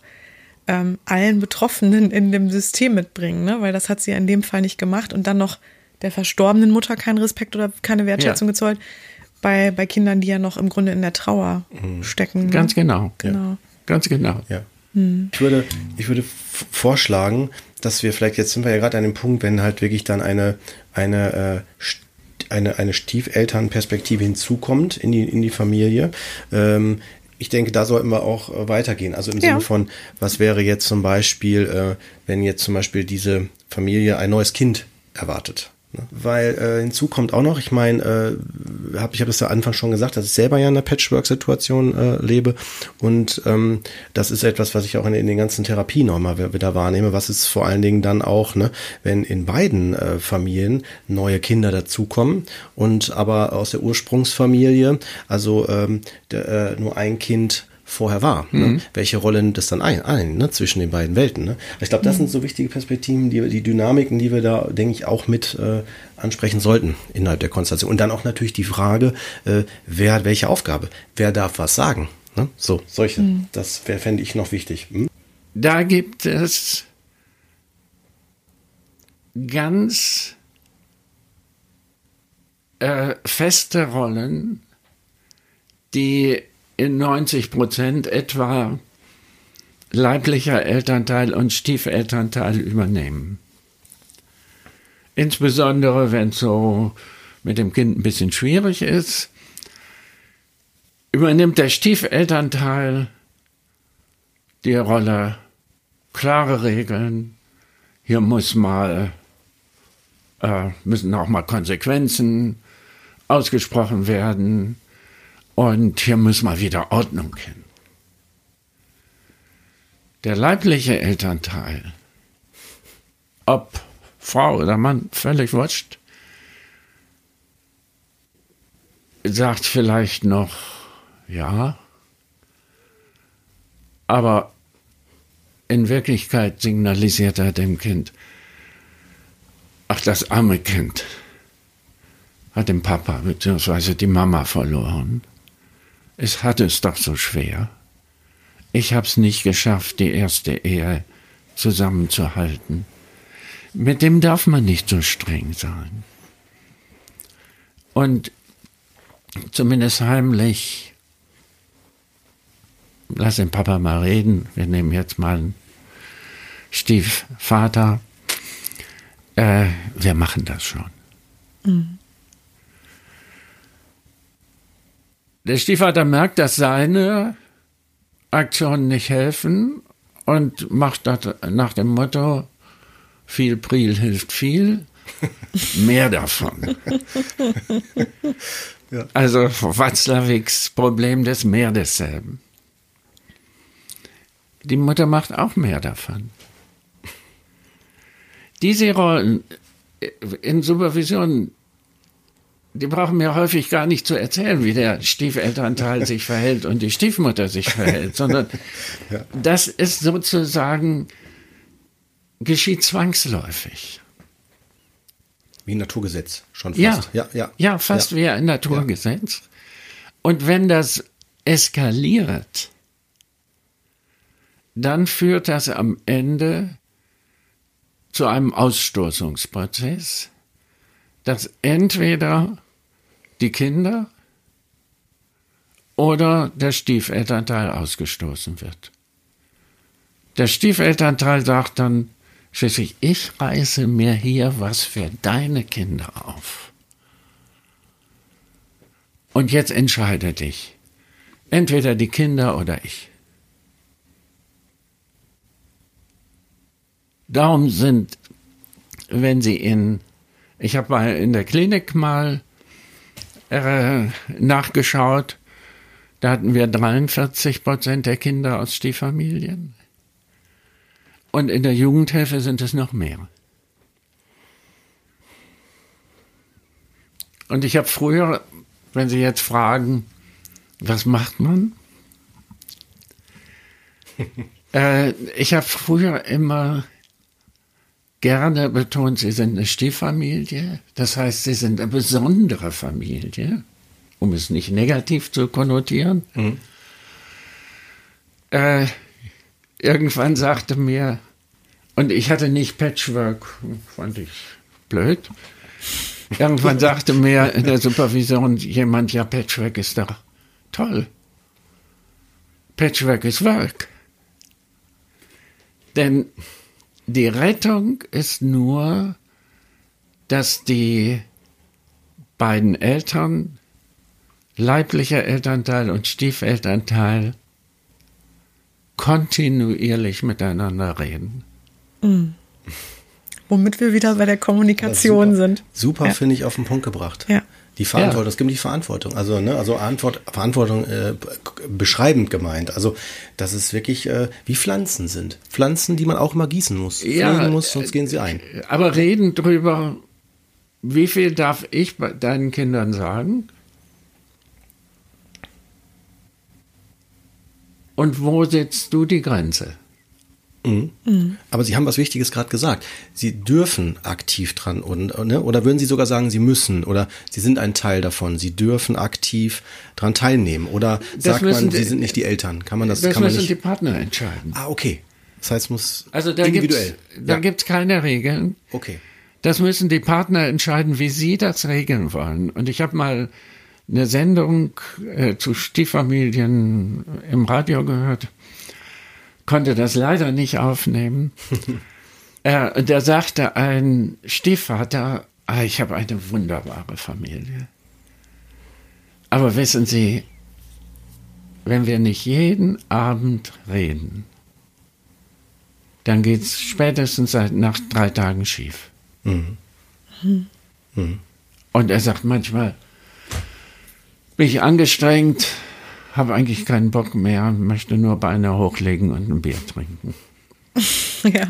ähm, allen Betroffenen in dem System mitbringen, ne? weil das hat sie ja in dem Fall nicht gemacht und dann noch der verstorbenen Mutter keinen Respekt oder keine Wertschätzung ja. gezollt, bei, bei Kindern, die ja noch im Grunde in der Trauer mhm. stecken. Ne? Ganz genau. genau. Ja. Ganz genau. Ja. Mhm. Ich würde, ich würde vorschlagen, dass wir vielleicht, jetzt sind wir ja gerade an dem Punkt, wenn halt wirklich dann eine, eine, äh, eine, eine Stiefelternperspektive hinzukommt in die, in die Familie. Ähm, ich denke, da sollten wir auch äh, weitergehen. Also im ja. Sinne von, was wäre jetzt zum Beispiel, äh, wenn jetzt zum Beispiel diese Familie ein neues Kind erwartet? Ne? Weil äh, hinzu kommt auch noch, ich meine, äh, hab, ich habe es ja Anfang schon gesagt, dass ich selber ja in einer Patchwork-Situation äh, lebe und ähm, das ist etwas, was ich auch in, in den ganzen Therapien nochmal wieder wahrnehme, was ist vor allen Dingen dann auch, ne, wenn in beiden äh, Familien neue Kinder dazukommen und aber aus der Ursprungsfamilie, also ähm, der, äh, nur ein Kind vorher war. Ne? Mhm. Ne? Welche Rolle nimmt das dann ein, ein ne? zwischen den beiden Welten? Ne? Ich glaube, das mhm. sind so wichtige Perspektiven, die, die Dynamiken, die wir da, denke ich, auch mit äh, ansprechen sollten innerhalb der Konstellation. Und dann auch natürlich die Frage, äh, wer hat welche Aufgabe? Wer darf was sagen? Ne? So, solche. Mhm. Das fände ich noch wichtig. Hm? Da gibt es ganz äh, feste Rollen, die in 90 Prozent etwa leiblicher Elternteil und Stiefelternteil übernehmen. Insbesondere wenn es so mit dem Kind ein bisschen schwierig ist, übernimmt der Stiefelternteil die Rolle klare Regeln. Hier muss mal äh, müssen auch mal Konsequenzen ausgesprochen werden. Und hier muss mal wieder Ordnung hin. Der leibliche Elternteil, ob Frau oder Mann, völlig wurscht, sagt vielleicht noch, ja, aber in Wirklichkeit signalisiert er dem Kind, ach, das arme Kind hat den Papa bzw. die Mama verloren. Es hat es doch so schwer. Ich hab's nicht geschafft, die erste Ehe zusammenzuhalten. Mit dem darf man nicht so streng sein. Und zumindest heimlich, lass den Papa mal reden, wir nehmen jetzt mal einen Stiefvater, äh, wir machen das schon. Mhm. Der Stiefvater merkt, dass seine Aktionen nicht helfen und macht das nach dem Motto, viel Priel hilft viel, mehr davon. ja. Also Watzlawicks Problem des Mehr desselben. Die Mutter macht auch mehr davon. Diese Rollen in Supervision die brauchen mir häufig gar nicht zu erzählen, wie der Stiefelternteil sich verhält und die Stiefmutter sich verhält, sondern ja. das ist sozusagen, geschieht zwangsläufig. Wie ein Naturgesetz, schon fast. Ja, ja, ja. ja fast ja. wie ein Naturgesetz. Und wenn das eskaliert, dann führt das am Ende zu einem Ausstoßungsprozess, dass entweder die Kinder oder der Stiefelternteil ausgestoßen wird. Der Stiefelternteil sagt dann schließlich, ich reiße mir hier was für deine Kinder auf. Und jetzt entscheide dich. Entweder die Kinder oder ich. Darum sind, wenn Sie in, ich habe mal in der Klinik mal äh, nachgeschaut, da hatten wir 43 Prozent der Kinder aus Stieffamilien. Und in der Jugendhilfe sind es noch mehr. Und ich habe früher, wenn Sie jetzt fragen, was macht man? äh, ich habe früher immer gerne betont, sie sind eine Stieffamilie. Das heißt, sie sind eine besondere Familie, um es nicht negativ zu konnotieren. Mhm. Äh, irgendwann sagte mir, und ich hatte nicht Patchwork, fand ich blöd. Irgendwann sagte mir in der Supervision jemand, ja, Patchwork ist doch toll. Patchwork ist Work. Denn die Rettung ist nur, dass die beiden Eltern, leiblicher Elternteil und Stiefelternteil, kontinuierlich miteinander reden. Mhm. Womit wir wieder bei der Kommunikation super, sind. Super, ja. finde ich, auf den Punkt gebracht. Ja. Die Verantwortung, ja. es gibt die Verantwortung. Also, ne, also Antwort, Verantwortung äh, beschreibend gemeint. Also, dass es wirklich äh, wie Pflanzen sind. Pflanzen, die man auch immer gießen muss. Ja, Pflegen muss, sonst gehen sie ein. Aber reden drüber, wie viel darf ich bei deinen Kindern sagen? Und wo setzt du die Grenze? Mhm. Mhm. Aber Sie haben was Wichtiges gerade gesagt. Sie dürfen aktiv dran und, ne? oder würden Sie sogar sagen, Sie müssen oder Sie sind ein Teil davon. Sie dürfen aktiv dran teilnehmen oder das sagt man, Sie sind nicht die Eltern? Kann man das? Das kann müssen man nicht? die Partner entscheiden. Ah, okay. Das heißt, muss also da individuell. Gibt's, da gibt es keine Regeln. Okay. Das müssen die Partner entscheiden, wie sie das regeln wollen. Und ich habe mal eine Sendung äh, zu Stieffamilien im Radio gehört konnte das leider nicht aufnehmen. äh, da sagte ein Stiefvater, ah, ich habe eine wunderbare Familie. Aber wissen Sie, wenn wir nicht jeden Abend reden, dann geht es spätestens seit nach drei Tagen schief. Mhm. Mhm. Und er sagt manchmal, bin ich angestrengt, habe eigentlich keinen Bock mehr, möchte nur Beine hochlegen und ein Bier trinken. ja,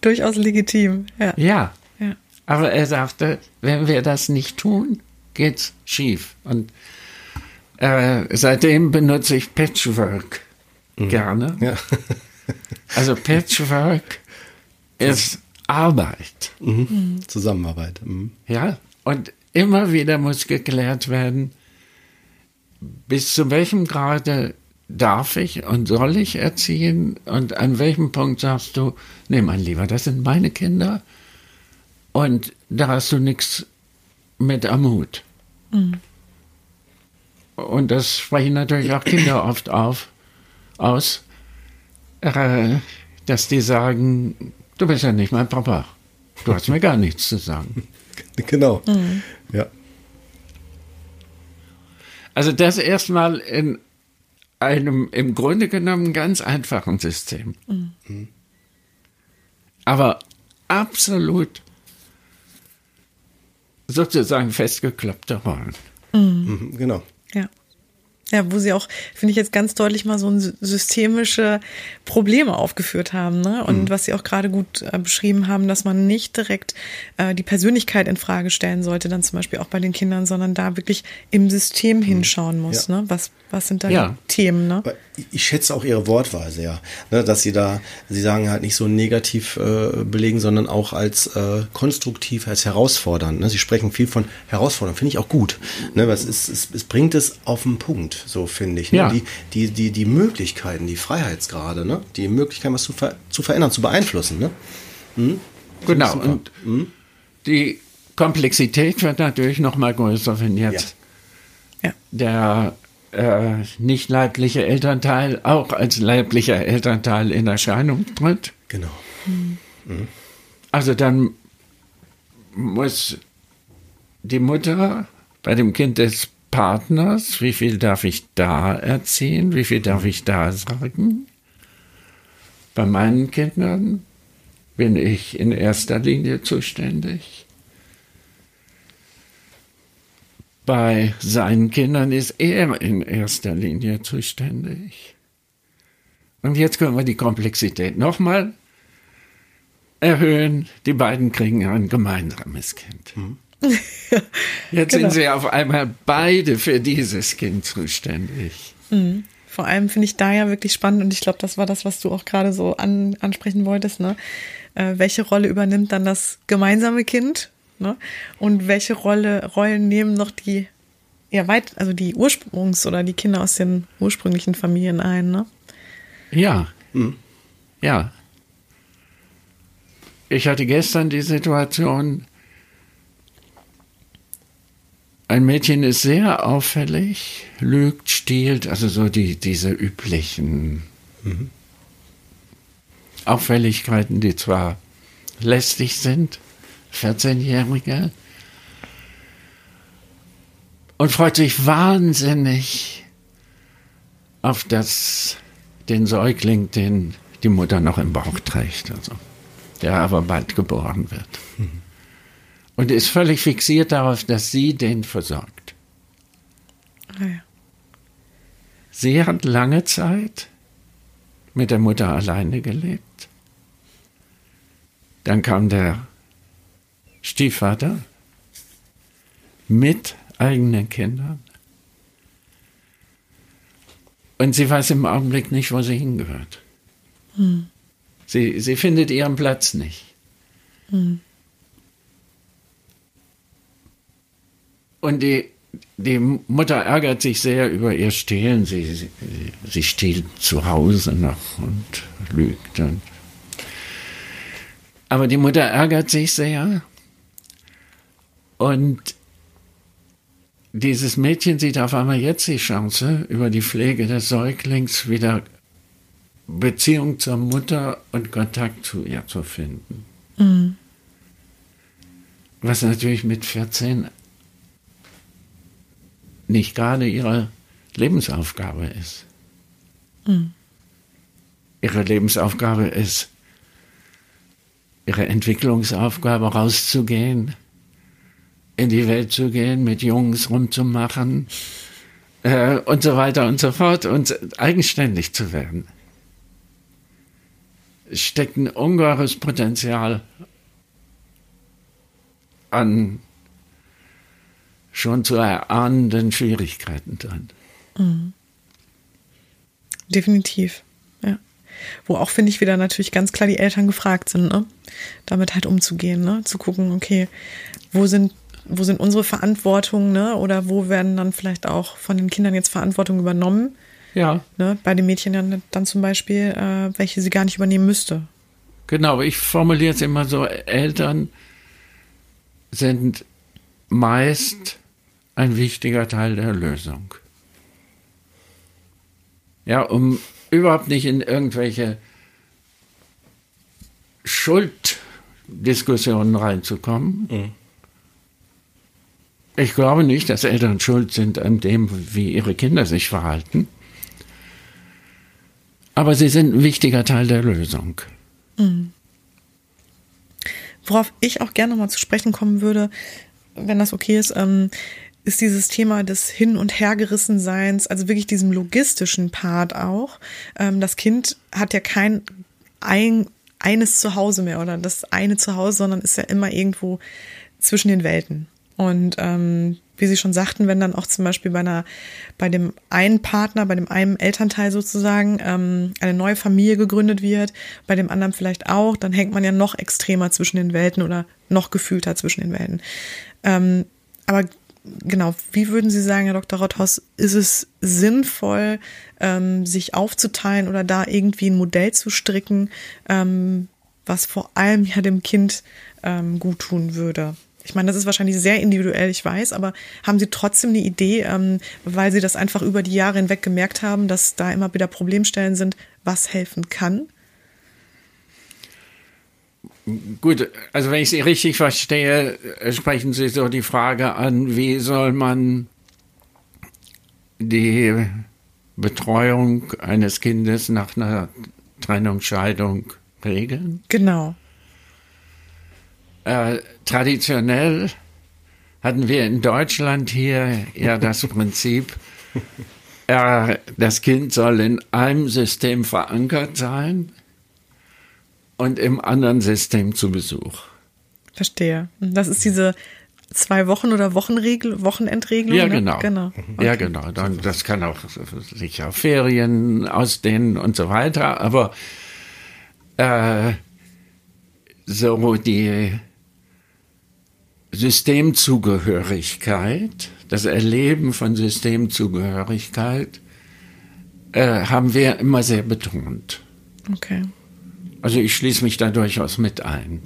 durchaus legitim. Ja. ja. ja. Aber er sagte, wenn wir das nicht tun, geht's schief. Und äh, seitdem benutze ich Patchwork mhm. gerne. Ja. also Patchwork ist Arbeit. Mhm. Zusammenarbeit. Mhm. Ja, und immer wieder muss geklärt werden, bis zu welchem Grade darf ich und soll ich erziehen und an welchem Punkt sagst du, nee, mein Lieber, das sind meine Kinder und da hast du nichts mit am Hut. Mhm. Und das sprechen natürlich auch Kinder oft auf, aus, äh, dass die sagen, du bist ja nicht mein Papa. Du hast mir gar nichts zu sagen. Genau. Mhm. Ja. Also das erstmal in einem im Grunde genommen ganz einfachen System. Mhm. Aber absolut sozusagen festgeklopfte Rollen. Mhm. Genau. Ja. Ja, wo sie auch, finde ich jetzt ganz deutlich mal so ein systemische Probleme aufgeführt haben, ne? Und mhm. was sie auch gerade gut äh, beschrieben haben, dass man nicht direkt äh, die Persönlichkeit in Frage stellen sollte, dann zum Beispiel auch bei den Kindern, sondern da wirklich im System mhm. hinschauen muss, ja. ne? Was, was sind da ja. die Themen, ne? Ich schätze auch ihre Wortweise, ja. Ne, dass sie da, sie sagen halt nicht so negativ äh, belegen, sondern auch als äh, konstruktiv, als herausfordernd. Ne? Sie sprechen viel von herausfordernd, finde ich auch gut. Ne? Was ist, es, es bringt es auf den Punkt so finde ich. Ne? Ja. Die, die, die, die Möglichkeiten, die Freiheitsgrade, ne? die Möglichkeit, was zu, ver zu verändern, zu beeinflussen. Ne? Hm? Genau. Und hm? die Komplexität wird natürlich noch mal größer, wenn jetzt ja. der äh, nicht leibliche Elternteil auch als leiblicher Elternteil in Erscheinung tritt. Genau. Mhm. Also dann muss die Mutter bei dem Kind des Partners, wie viel darf ich da erzählen, wie viel darf ich da sagen? Bei meinen Kindern bin ich in erster Linie zuständig. Bei seinen Kindern ist er in erster Linie zuständig. Und jetzt können wir die Komplexität nochmal erhöhen. Die beiden kriegen ein gemeinsames Kind. Mhm. Jetzt genau. sind sie auf einmal beide für dieses Kind zuständig. Mhm. Vor allem finde ich da ja wirklich spannend und ich glaube, das war das, was du auch gerade so an, ansprechen wolltest. Ne? Äh, welche Rolle übernimmt dann das gemeinsame Kind? Ne? Und welche Rolle, Rollen nehmen noch die, ja, weit, also die Ursprungs- oder die Kinder aus den ursprünglichen Familien ein? Ne? Ja. Mhm. Ja. Ich hatte gestern die Situation, ein Mädchen ist sehr auffällig, lügt, stiehlt, also so die, diese üblichen mhm. Auffälligkeiten, die zwar lästig sind, 14-Jährige, und freut sich wahnsinnig auf das, den Säugling, den die Mutter noch im Bauch trägt, also, der aber bald geboren wird. Mhm und ist völlig fixiert darauf, dass sie den versorgt. Ah ja. Sie hat lange Zeit mit der Mutter alleine gelebt. Dann kam der Stiefvater mit eigenen Kindern. Und sie weiß im Augenblick nicht, wo sie hingehört. Hm. Sie, sie findet ihren Platz nicht. Hm. Und die, die Mutter ärgert sich sehr über ihr Stehlen. Sie, sie, sie stiehlt zu Hause noch und lügt. Und Aber die Mutter ärgert sich sehr. Und dieses Mädchen sieht auf einmal jetzt die Chance, über die Pflege des Säuglings wieder Beziehung zur Mutter und Kontakt zu ihr zu finden. Mhm. Was natürlich mit 14 nicht gerade ihre Lebensaufgabe ist. Mhm. Ihre Lebensaufgabe ist, ihre Entwicklungsaufgabe rauszugehen, in die Welt zu gehen, mit Jungs rumzumachen äh, und so weiter und so fort und eigenständig zu werden. Es steckt ein ungeheures Potenzial an schon zu erahnenden Schwierigkeiten drin. Mhm. Definitiv, ja. Wo auch, finde ich, wieder natürlich ganz klar die Eltern gefragt sind, ne? damit halt umzugehen, ne? zu gucken, okay, wo sind, wo sind unsere Verantwortungen, ne? oder wo werden dann vielleicht auch von den Kindern jetzt Verantwortung übernommen? Ja. Ne? Bei den Mädchen dann, dann zum Beispiel, äh, welche sie gar nicht übernehmen müsste. Genau, ich formuliere es immer so, Eltern sind meist ein wichtiger Teil der Lösung. Ja, um überhaupt nicht in irgendwelche Schulddiskussionen reinzukommen. Mhm. Ich glaube nicht, dass Eltern schuld sind an dem, wie ihre Kinder sich verhalten. Aber sie sind ein wichtiger Teil der Lösung. Mhm. Worauf ich auch gerne mal zu sprechen kommen würde, wenn das okay ist, ähm, ist dieses Thema des Hin- und Hergerissenseins, also wirklich diesem logistischen Part auch. Ähm, das Kind hat ja kein ein, eines Zuhause mehr oder das eine Zuhause, sondern ist ja immer irgendwo zwischen den Welten. Und ähm, wie Sie schon sagten, wenn dann auch zum Beispiel bei einer, bei dem einen Partner, bei dem einen Elternteil sozusagen ähm, eine neue Familie gegründet wird, bei dem anderen vielleicht auch, dann hängt man ja noch extremer zwischen den Welten oder noch gefühlter zwischen den Welten. Ähm, aber genau, wie würden Sie sagen, Herr Dr. Rotthaus, ist es sinnvoll, ähm, sich aufzuteilen oder da irgendwie ein Modell zu stricken, ähm, was vor allem ja dem Kind ähm, gut tun würde? Ich meine, das ist wahrscheinlich sehr individuell, ich weiß, aber haben Sie trotzdem eine Idee, ähm, weil Sie das einfach über die Jahre hinweg gemerkt haben, dass da immer wieder Problemstellen sind, was helfen kann? Gut, also wenn ich Sie richtig verstehe, sprechen Sie so die Frage an, wie soll man die Betreuung eines Kindes nach einer Trennung, Scheidung regeln? Genau. Äh, traditionell hatten wir in Deutschland hier ja das Prinzip, äh, das Kind soll in einem System verankert sein und im anderen System zu Besuch. Verstehe. Das ist diese zwei Wochen oder Wochenregel, Wochenendregelung. Ja, ne? genau. genau. Okay. Ja, genau. Dann, das kann auch sich auf Ferien ausdehnen und so weiter. Aber äh, so die Systemzugehörigkeit, das Erleben von Systemzugehörigkeit, äh, haben wir immer sehr betont. Okay. Also ich schließe mich da durchaus mit ein.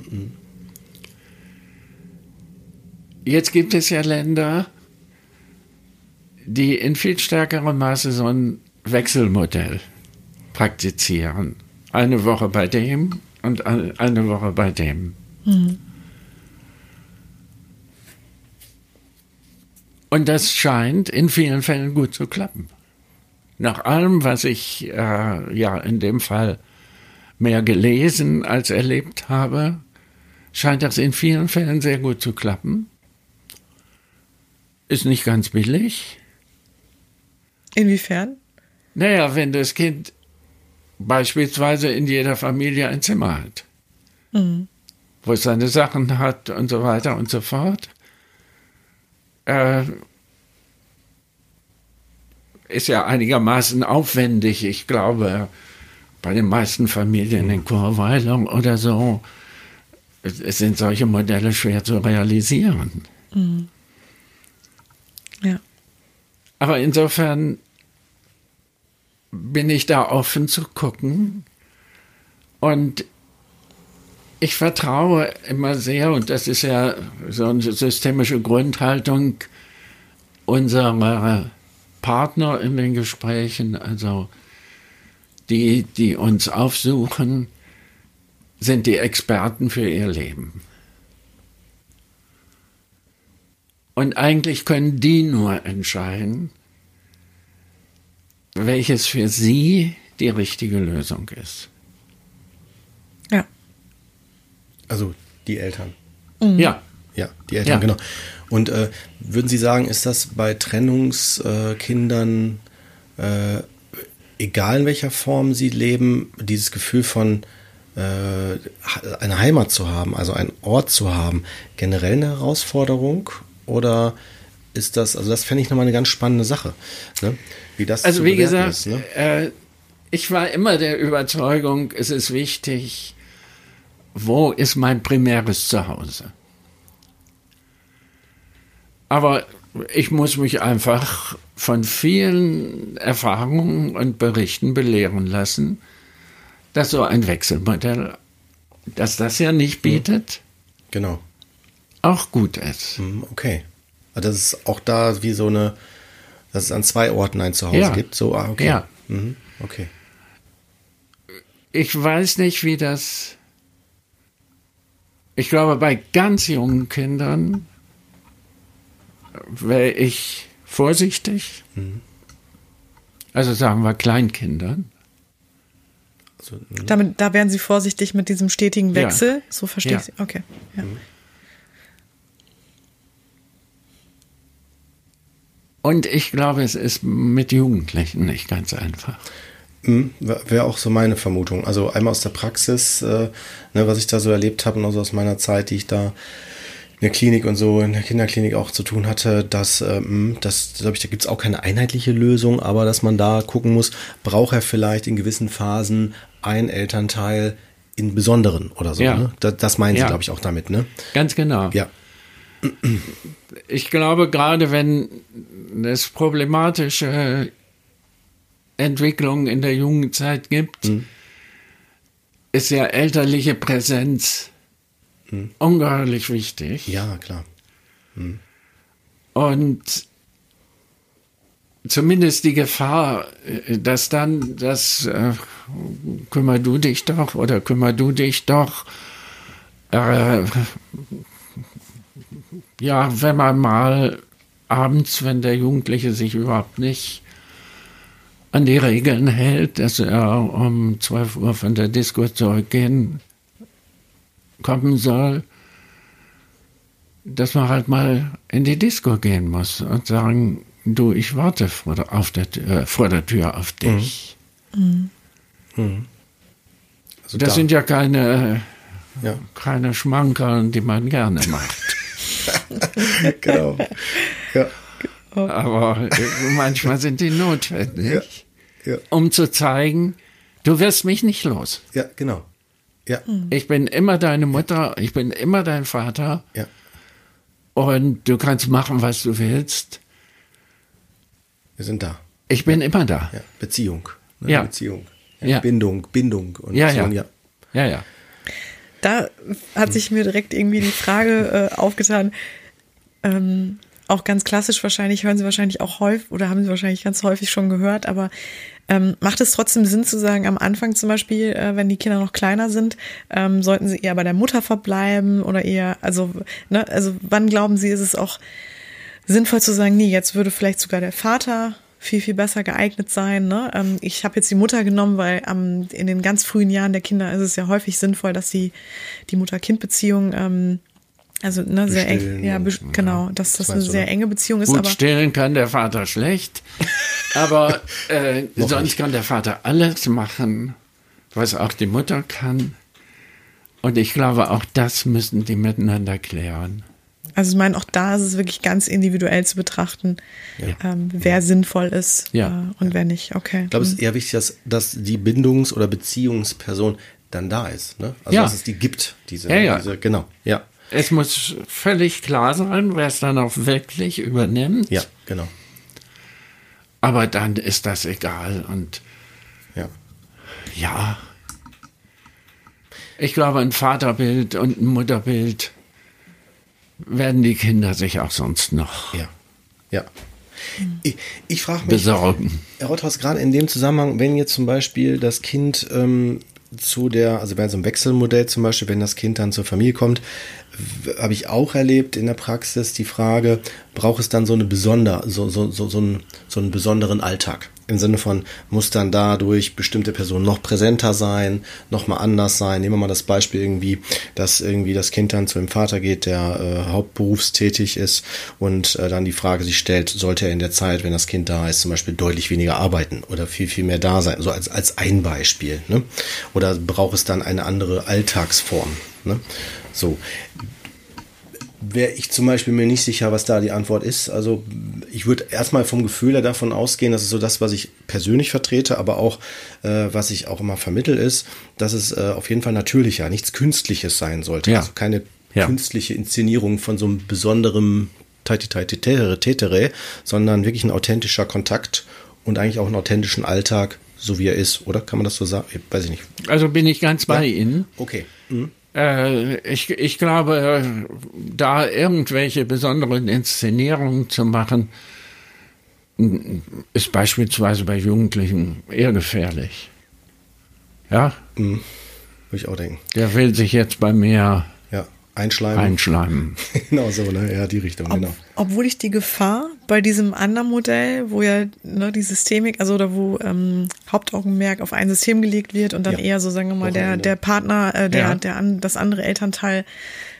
Jetzt gibt es ja Länder, die in viel stärkerem Maße so ein Wechselmodell praktizieren. Eine Woche bei dem und eine Woche bei dem. Mhm. Und das scheint in vielen Fällen gut zu klappen. Nach allem, was ich äh, ja in dem Fall mehr gelesen als erlebt habe, scheint das in vielen Fällen sehr gut zu klappen. Ist nicht ganz billig. Inwiefern? Naja, wenn das Kind beispielsweise in jeder Familie ein Zimmer hat, mhm. wo es seine Sachen hat und so weiter und so fort, äh, ist ja einigermaßen aufwendig. Ich glaube, bei den meisten Familien in Chorweilung oder so sind solche Modelle schwer zu realisieren. Mhm. Ja. Aber insofern bin ich da offen zu gucken und ich vertraue immer sehr, und das ist ja so eine systemische Grundhaltung unserer Partner in den Gesprächen, also die, die uns aufsuchen, sind die Experten für ihr Leben. Und eigentlich können die nur entscheiden, welches für sie die richtige Lösung ist. Ja. Also die Eltern. Mhm. Ja. Ja, die Eltern, ja. genau. Und äh, würden Sie sagen, ist das bei Trennungskindern, äh, egal in welcher Form sie leben, dieses Gefühl von äh, eine Heimat zu haben, also einen Ort zu haben, generell eine Herausforderung? Oder ist das, also das fände ich nochmal eine ganz spannende Sache, ne? wie das Also wie gesagt, ist, ne? äh, ich war immer der Überzeugung, es ist wichtig, wo ist mein primäres Zuhause? Aber ich muss mich einfach von vielen Erfahrungen und Berichten belehren lassen, dass so ein Wechselmodell, dass das ja nicht mhm. bietet, genau, auch gut ist. Mhm, okay, also das ist auch da wie so eine, dass es an zwei Orten ein Zuhause ja. gibt. So, ah, okay. Ja. Mhm, okay. Ich weiß nicht, wie das. Ich glaube, bei ganz jungen Kindern wäre ich vorsichtig. Mhm. Also sagen wir Kleinkindern. Also, mhm. Damit, da wären Sie vorsichtig mit diesem stetigen Wechsel. Ja. So verstehe ich Sie. Okay. Ja. Mhm. Und ich glaube, es ist mit Jugendlichen nicht ganz einfach. Mhm, Wäre auch so meine Vermutung. Also einmal aus der Praxis, äh, ne, was ich da so erlebt habe und auch so aus meiner Zeit, die ich da in der Klinik und so, in der Kinderklinik auch zu tun hatte, dass, ähm, das glaube ich, da gibt es auch keine einheitliche Lösung, aber dass man da gucken muss, braucht er vielleicht in gewissen Phasen ein Elternteil in besonderen oder so. Ja. Ne? Das, das meinen Sie, Ja. glaube ich, auch damit, ne? Ganz genau. Ja. Ich glaube, gerade wenn es problematische Entwicklungen in der Jugendzeit gibt, ist ja elterliche Präsenz ungeheuerlich wichtig. Ja, klar. Und zumindest die Gefahr, äh, dass dann das äh, kümmer du dich doch oder kümmer du dich doch, äh, ja, wenn man mal abends, wenn der Jugendliche sich überhaupt nicht an die Regeln hält, dass er um 12 Uhr von der Disco zurückgehen kommen soll, dass man halt mal in die Disco gehen muss und sagen, du, ich warte vor der, auf der, Tür, vor der Tür auf dich. Also Das da, sind ja keine, ja, keine Schmankerl, die man gerne macht. genau. ja, Aber äh, manchmal sind die notwendig, ja, um zu zeigen, du wirst mich nicht los. ja, genau. Ja, Ich bin immer deine Mutter, ich bin immer dein Vater ja, und du kannst machen, was du willst. wir sind da. Ich bin immer da. Ja, Beziehung. Ne? Ja. Beziehung. Ja. Bindung, Bindung und Ja, ja. ja. Ja, ja. Da hat sich mir direkt irgendwie die Frage äh, aufgetan, ähm, auch ganz klassisch wahrscheinlich, hören Sie wahrscheinlich auch häufig oder haben Sie wahrscheinlich ganz häufig schon gehört, aber ähm, macht es trotzdem Sinn zu sagen, am Anfang zum Beispiel, äh, wenn die Kinder noch kleiner sind, ähm, sollten sie eher bei der Mutter verbleiben oder eher, also, ne, also wann glauben Sie, ist es auch sinnvoll zu sagen, nee, jetzt würde vielleicht sogar der Vater viel, viel besser geeignet sein. Ne? Ähm, ich habe jetzt die Mutter genommen, weil ähm, in den ganz frühen Jahren der Kinder ist es ja häufig sinnvoll, dass sie die Mutter-Kind-Beziehung, ähm, also ne, sehr eng, ja, genau, dass das das eine sehr enge Beziehung ist. Gut aber stillen kann der Vater schlecht, aber äh, sonst kann der Vater alles machen, was auch die Mutter kann. Und ich glaube, auch das müssen die miteinander klären. Also ich meine, auch da ist es wirklich ganz individuell zu betrachten, ähm, wer sinnvoll ist Ja. äh, und wer nicht. Okay. Ich glaube, es ist eher wichtig, dass, dass die Bindungs- oder Beziehungsperson dann da ist. Ne? Also, Ja. dass es die gibt. Diese, Ja, ja. Diese, genau. Ja. Es muss völlig klar sein, wer es dann auch wirklich übernimmt. Ja, genau. Aber dann ist das egal. Und Ja. ja, ich glaube, ein Vaterbild und ein Mutterbild werden die Kinder sich auch sonst noch Ja. Ja. Ich, ich frage mich, besorgen. Herr Rotthaus, gerade in dem Zusammenhang, wenn jetzt zum Beispiel das Kind ähm, zu der, also bei so einem Wechselmodell zum Beispiel, wenn das Kind dann zur Familie kommt, habe ich auch erlebt in der Praxis die Frage, braucht es dann so eine besonder, so, so, so, so, einen, so einen besonderen Alltag? Im Sinne von, muss dann dadurch bestimmte Personen noch präsenter sein, noch mal anders sein? Nehmen wir mal das Beispiel irgendwie, dass irgendwie das Kind dann zu dem Vater geht, der äh, hauptberufstätig ist und äh, dann die Frage sich stellt, sollte er in der Zeit, wenn das Kind da ist, zum Beispiel deutlich weniger arbeiten oder viel, viel mehr da sein? So als, als ein Beispiel. Ne? Oder braucht es dann eine andere Alltagsform? Ne? So wäre ich zum Beispiel mir nicht sicher, was da die Antwort ist. Also ich würde erstmal vom Gefühl her davon ausgehen, das ist so das, was ich persönlich vertrete, aber auch äh, was ich auch immer vermittel ist, dass es äh, auf jeden Fall natürlicher, nichts Künstliches sein sollte. Ja. Also keine Ja. künstliche Inszenierung von so einem besonderen Tetere, Tetere, sondern wirklich ein authentischer Kontakt und eigentlich auch einen authentischen Alltag, so wie er ist, oder? Kann man das so sagen? Ich weiß ich nicht. Also bin ich ganz bei Ihnen. Okay. Mhm. Äh, ich, ich glaube, da irgendwelche besonderen Inszenierungen zu machen, ist beispielsweise bei Jugendlichen eher gefährlich. Ja, Würde ich auch denken. der will sich jetzt bei mir. Einschleimen. einschleimen. genau so, ne? Ja, die Richtung, Ob, genau. Obwohl ich die Gefahr bei diesem anderen Modell, wo ja ne, die Systemik, also oder wo ähm, Hauptaugenmerk auf ein System gelegt wird und dann Ja. eher so, sagen wir mal, der, der Partner, äh, der, Ja. der an, das andere Elternteil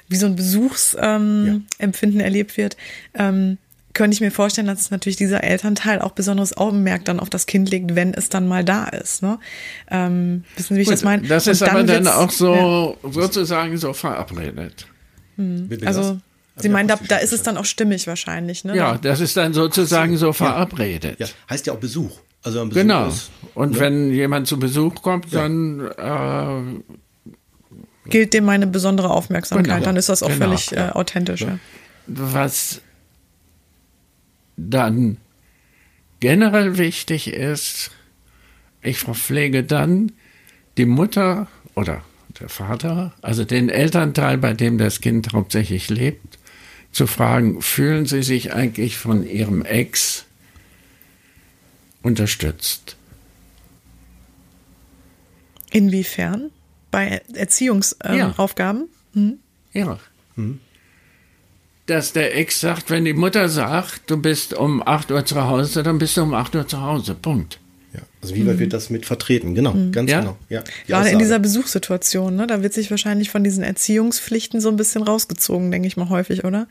wie so ein Besuchsempfinden ähm, Empfinden erlebt wird, ähm, könnte ich mir vorstellen, dass natürlich dieser Elternteil auch besonderes Augenmerk dann auf das Kind legt, wenn es dann mal da ist. Ne? Ähm, wissen Sie, wie ich Gut, das meine? Das Und ist aber dann auch so sozusagen so verabredet. Bitte Also? Sie meinen, da, da ist es dann auch stimmig wahrscheinlich, ne? Ja, das ist dann sozusagen so verabredet. Ja, heißt ja auch Besuch. Also ein Besuch Genau. ist, Und wenn jemand zu Besuch kommt, dann äh, Gilt dem meine besondere Aufmerksamkeit, Genau. dann ist das auch Genau. völlig äh, authentisch. Ja. was dann generell wichtig ist, ich verpflege dann die Mutter oder der Vater, also den Elternteil, bei dem das Kind hauptsächlich lebt, zu fragen, fühlen Sie sich eigentlich von Ihrem Ex unterstützt? Inwiefern? Bei Erziehungsaufgaben? Ja. Ähm, Aufgaben? Ja. Dass der Ex sagt, wenn die Mutter sagt, du bist um 8 Uhr zu Hause, dann bist du um 8 Uhr zu Hause. Punkt. ja. Also wie weit wird das mit vertreten? Genau, ganz Ja. genau. Ja, die Gerade in Aussage. dieser Besuchssituation, ne? Da wird sich wahrscheinlich von diesen Erziehungspflichten so ein bisschen rausgezogen, denke ich mal häufig, oder?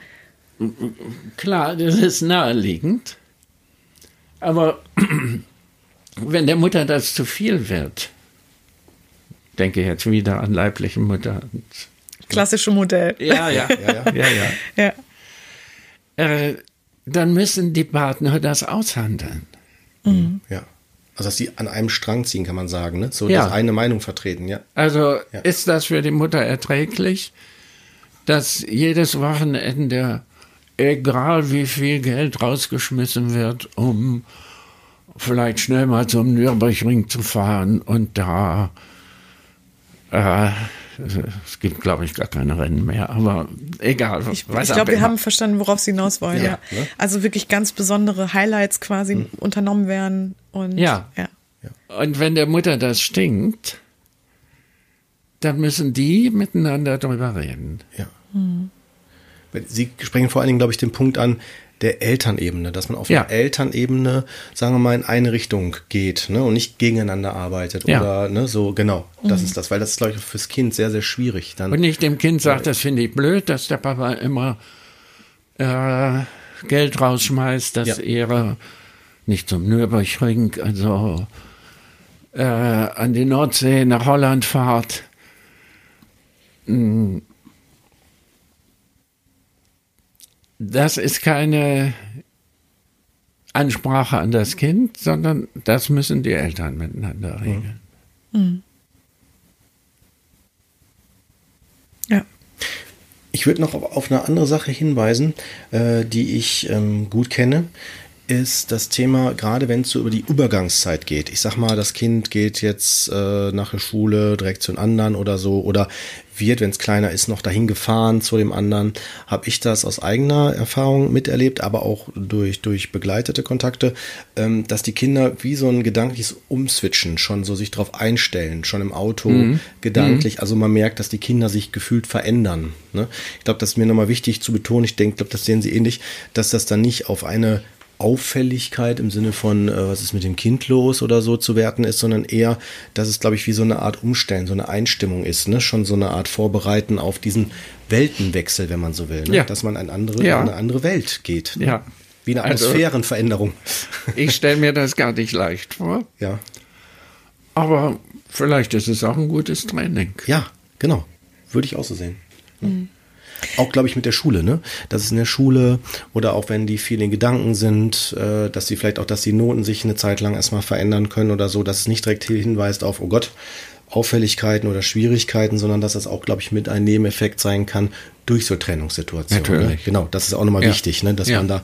Klar, das ist naheliegend. Aber wenn der Mutter das zu viel wird, denke jetzt wieder an leibliche Mutter. Klassische Modell. Ja, ja, ja, ja. ja, Ja. Äh, dann müssen die Partner das aushandeln. Ja. Also dass sie an einem Strang ziehen, kann man sagen, ne? So Ja. eine Meinung vertreten, ja. Also Ja. ist das für die Mutter erträglich, dass jedes Wochenende, egal wie viel Geld rausgeschmissen wird, um vielleicht schnell mal zum Nürburgring zu fahren und da äh, es gibt, glaube ich, gar keine Rennen mehr, aber egal. Ich, ich glaube, wir haben verstanden, worauf Sie hinaus wollen. Ja, Ja, ne? Also wirklich ganz besondere Highlights quasi unternommen werden. Und, Ja. ja. Und wenn der Mutter das stinkt, dann müssen die miteinander drüber reden. Ja. Sie sprechen vor allen Dingen, glaube ich, den Punkt an der Elternebene, dass man auf Ja. der Elternebene, sagen wir mal, in eine Richtung geht ne, und nicht gegeneinander arbeitet Ja. oder ne, so, genau, das ist das, weil das ist, glaube ich, fürs Kind sehr, sehr schwierig. Dann, Und nicht dem Kind sagt, das finde ich blöd, dass der Papa immer äh, Geld rausschmeißt, dass Ja. er nicht zum Nürburgring, also äh, an die Nordsee nach Holland fahrt. Mm. Das ist keine Ansprache an das Kind, sondern das müssen die Eltern miteinander regeln. ja. Ich würde noch auf, auf eine andere Sache hinweisen, äh, die ich ähm, gut kenne, ist das Thema, gerade wenn es so über die Übergangszeit geht. Ich sag mal, das Kind geht jetzt äh, nach der Schule direkt zu den anderen oder so oder wird, wenn es kleiner ist, noch dahin gefahren zu dem anderen. Habe ich das aus eigener Erfahrung miterlebt, aber auch durch, durch begleitete Kontakte, ähm, dass die Kinder wie so ein gedankliches Umswitchen schon so sich drauf einstellen, schon im Auto gedanklich. Also man merkt, dass die Kinder sich gefühlt verändern. Ne? Ich glaube, das ist mir nochmal wichtig zu betonen. Ich denke, glaube, das sehen Sie ähnlich, dass das dann nicht auf eine Auffälligkeit im Sinne von, äh, was ist mit dem Kind los oder so zu werten ist, sondern eher, dass es, glaube ich, wie so eine Art Umstellen, so eine Einstimmung ist, ne? schon so eine Art Vorbereiten auf diesen Weltenwechsel, wenn man so will, ne? Ja. dass man in andere, Ja. in eine andere Welt geht. Ne? Ja. Wie eine Also- Atmosphärenveränderung. Ich stelle mir das gar nicht leicht vor, ja. aber vielleicht ist es auch ein gutes Training. Ja, genau. Würde ich auch so sehen. Auch, glaube ich, mit der Schule, ne? Dass es in der Schule oder auch wenn die viel in Gedanken sind, äh, dass sie vielleicht auch, dass die Noten sich eine Zeit lang erstmal verändern können oder so, dass es nicht direkt hinweist auf, oh Gott, Auffälligkeiten oder Schwierigkeiten, sondern dass das auch, glaube ich, mit ein Nebeneffekt sein kann durch so Trennungssituationen. Ne? Natürlich. Genau, das ist auch nochmal Ja. wichtig, ne? dass Ja. man da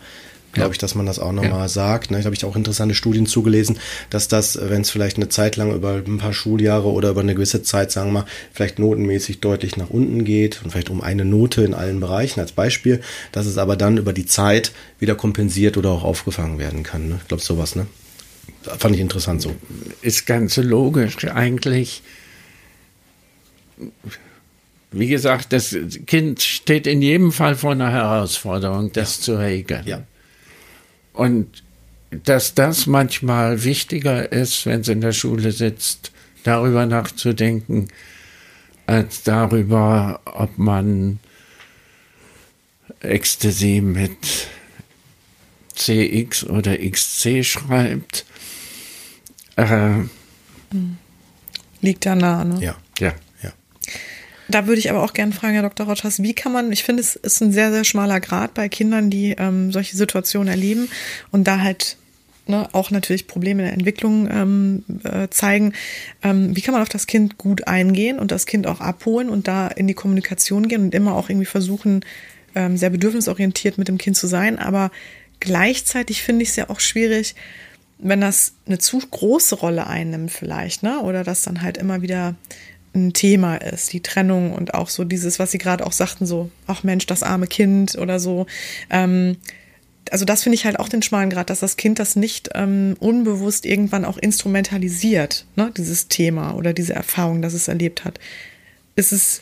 glaube Ja. ich, dass man das auch nochmal Ja. sagt. Ne? Da habe ich auch interessante Studien zugelesen, dass das, wenn es vielleicht eine Zeit lang über ein paar Schuljahre oder über eine gewisse Zeit, sagen wir mal, vielleicht notenmäßig deutlich nach unten geht und vielleicht um eine Note in allen Bereichen als Beispiel, dass es aber dann über die Zeit wieder kompensiert oder auch aufgefangen werden kann. Ne? Ich glaube, sowas, ne? Fand ich interessant so. Ist ganz logisch eigentlich. Wie gesagt, das Kind steht in jedem Fall vor einer Herausforderung, das zu regeln. Ja. Und dass das manchmal wichtiger ist, wenn es in der Schule sitzt, darüber nachzudenken, als darüber, ob man Ecstasy mit CX oder XC schreibt. Äh, Liegt da nah, ne? Ja. ja. Da würde ich aber auch gerne fragen, Herr Dr. Rotschers, wie kann man, ich finde, es ist ein sehr, sehr schmaler Grad bei Kindern, die ähm, solche Situationen erleben und da halt ne, auch natürlich Probleme in der Entwicklung ähm, äh, zeigen. Ähm, wie kann man auf das Kind gut eingehen und das Kind auch abholen und da in die Kommunikation gehen und immer auch irgendwie versuchen, ähm, sehr bedürfnisorientiert mit dem Kind zu sein. Aber gleichzeitig finde ich es ja auch schwierig, wenn das eine zu große Rolle einnimmt vielleicht, ne? Oder das dann halt immer wieder ein Thema ist, die Trennung und auch so dieses, was Sie gerade auch sagten, so, ach Mensch, das arme Kind oder so. Ähm, also das finde ich halt auch den schmalen Grad, dass das Kind das nicht ähm, unbewusst irgendwann auch instrumentalisiert, ne, dieses Thema oder diese Erfahrung, dass es erlebt hat. Ist es,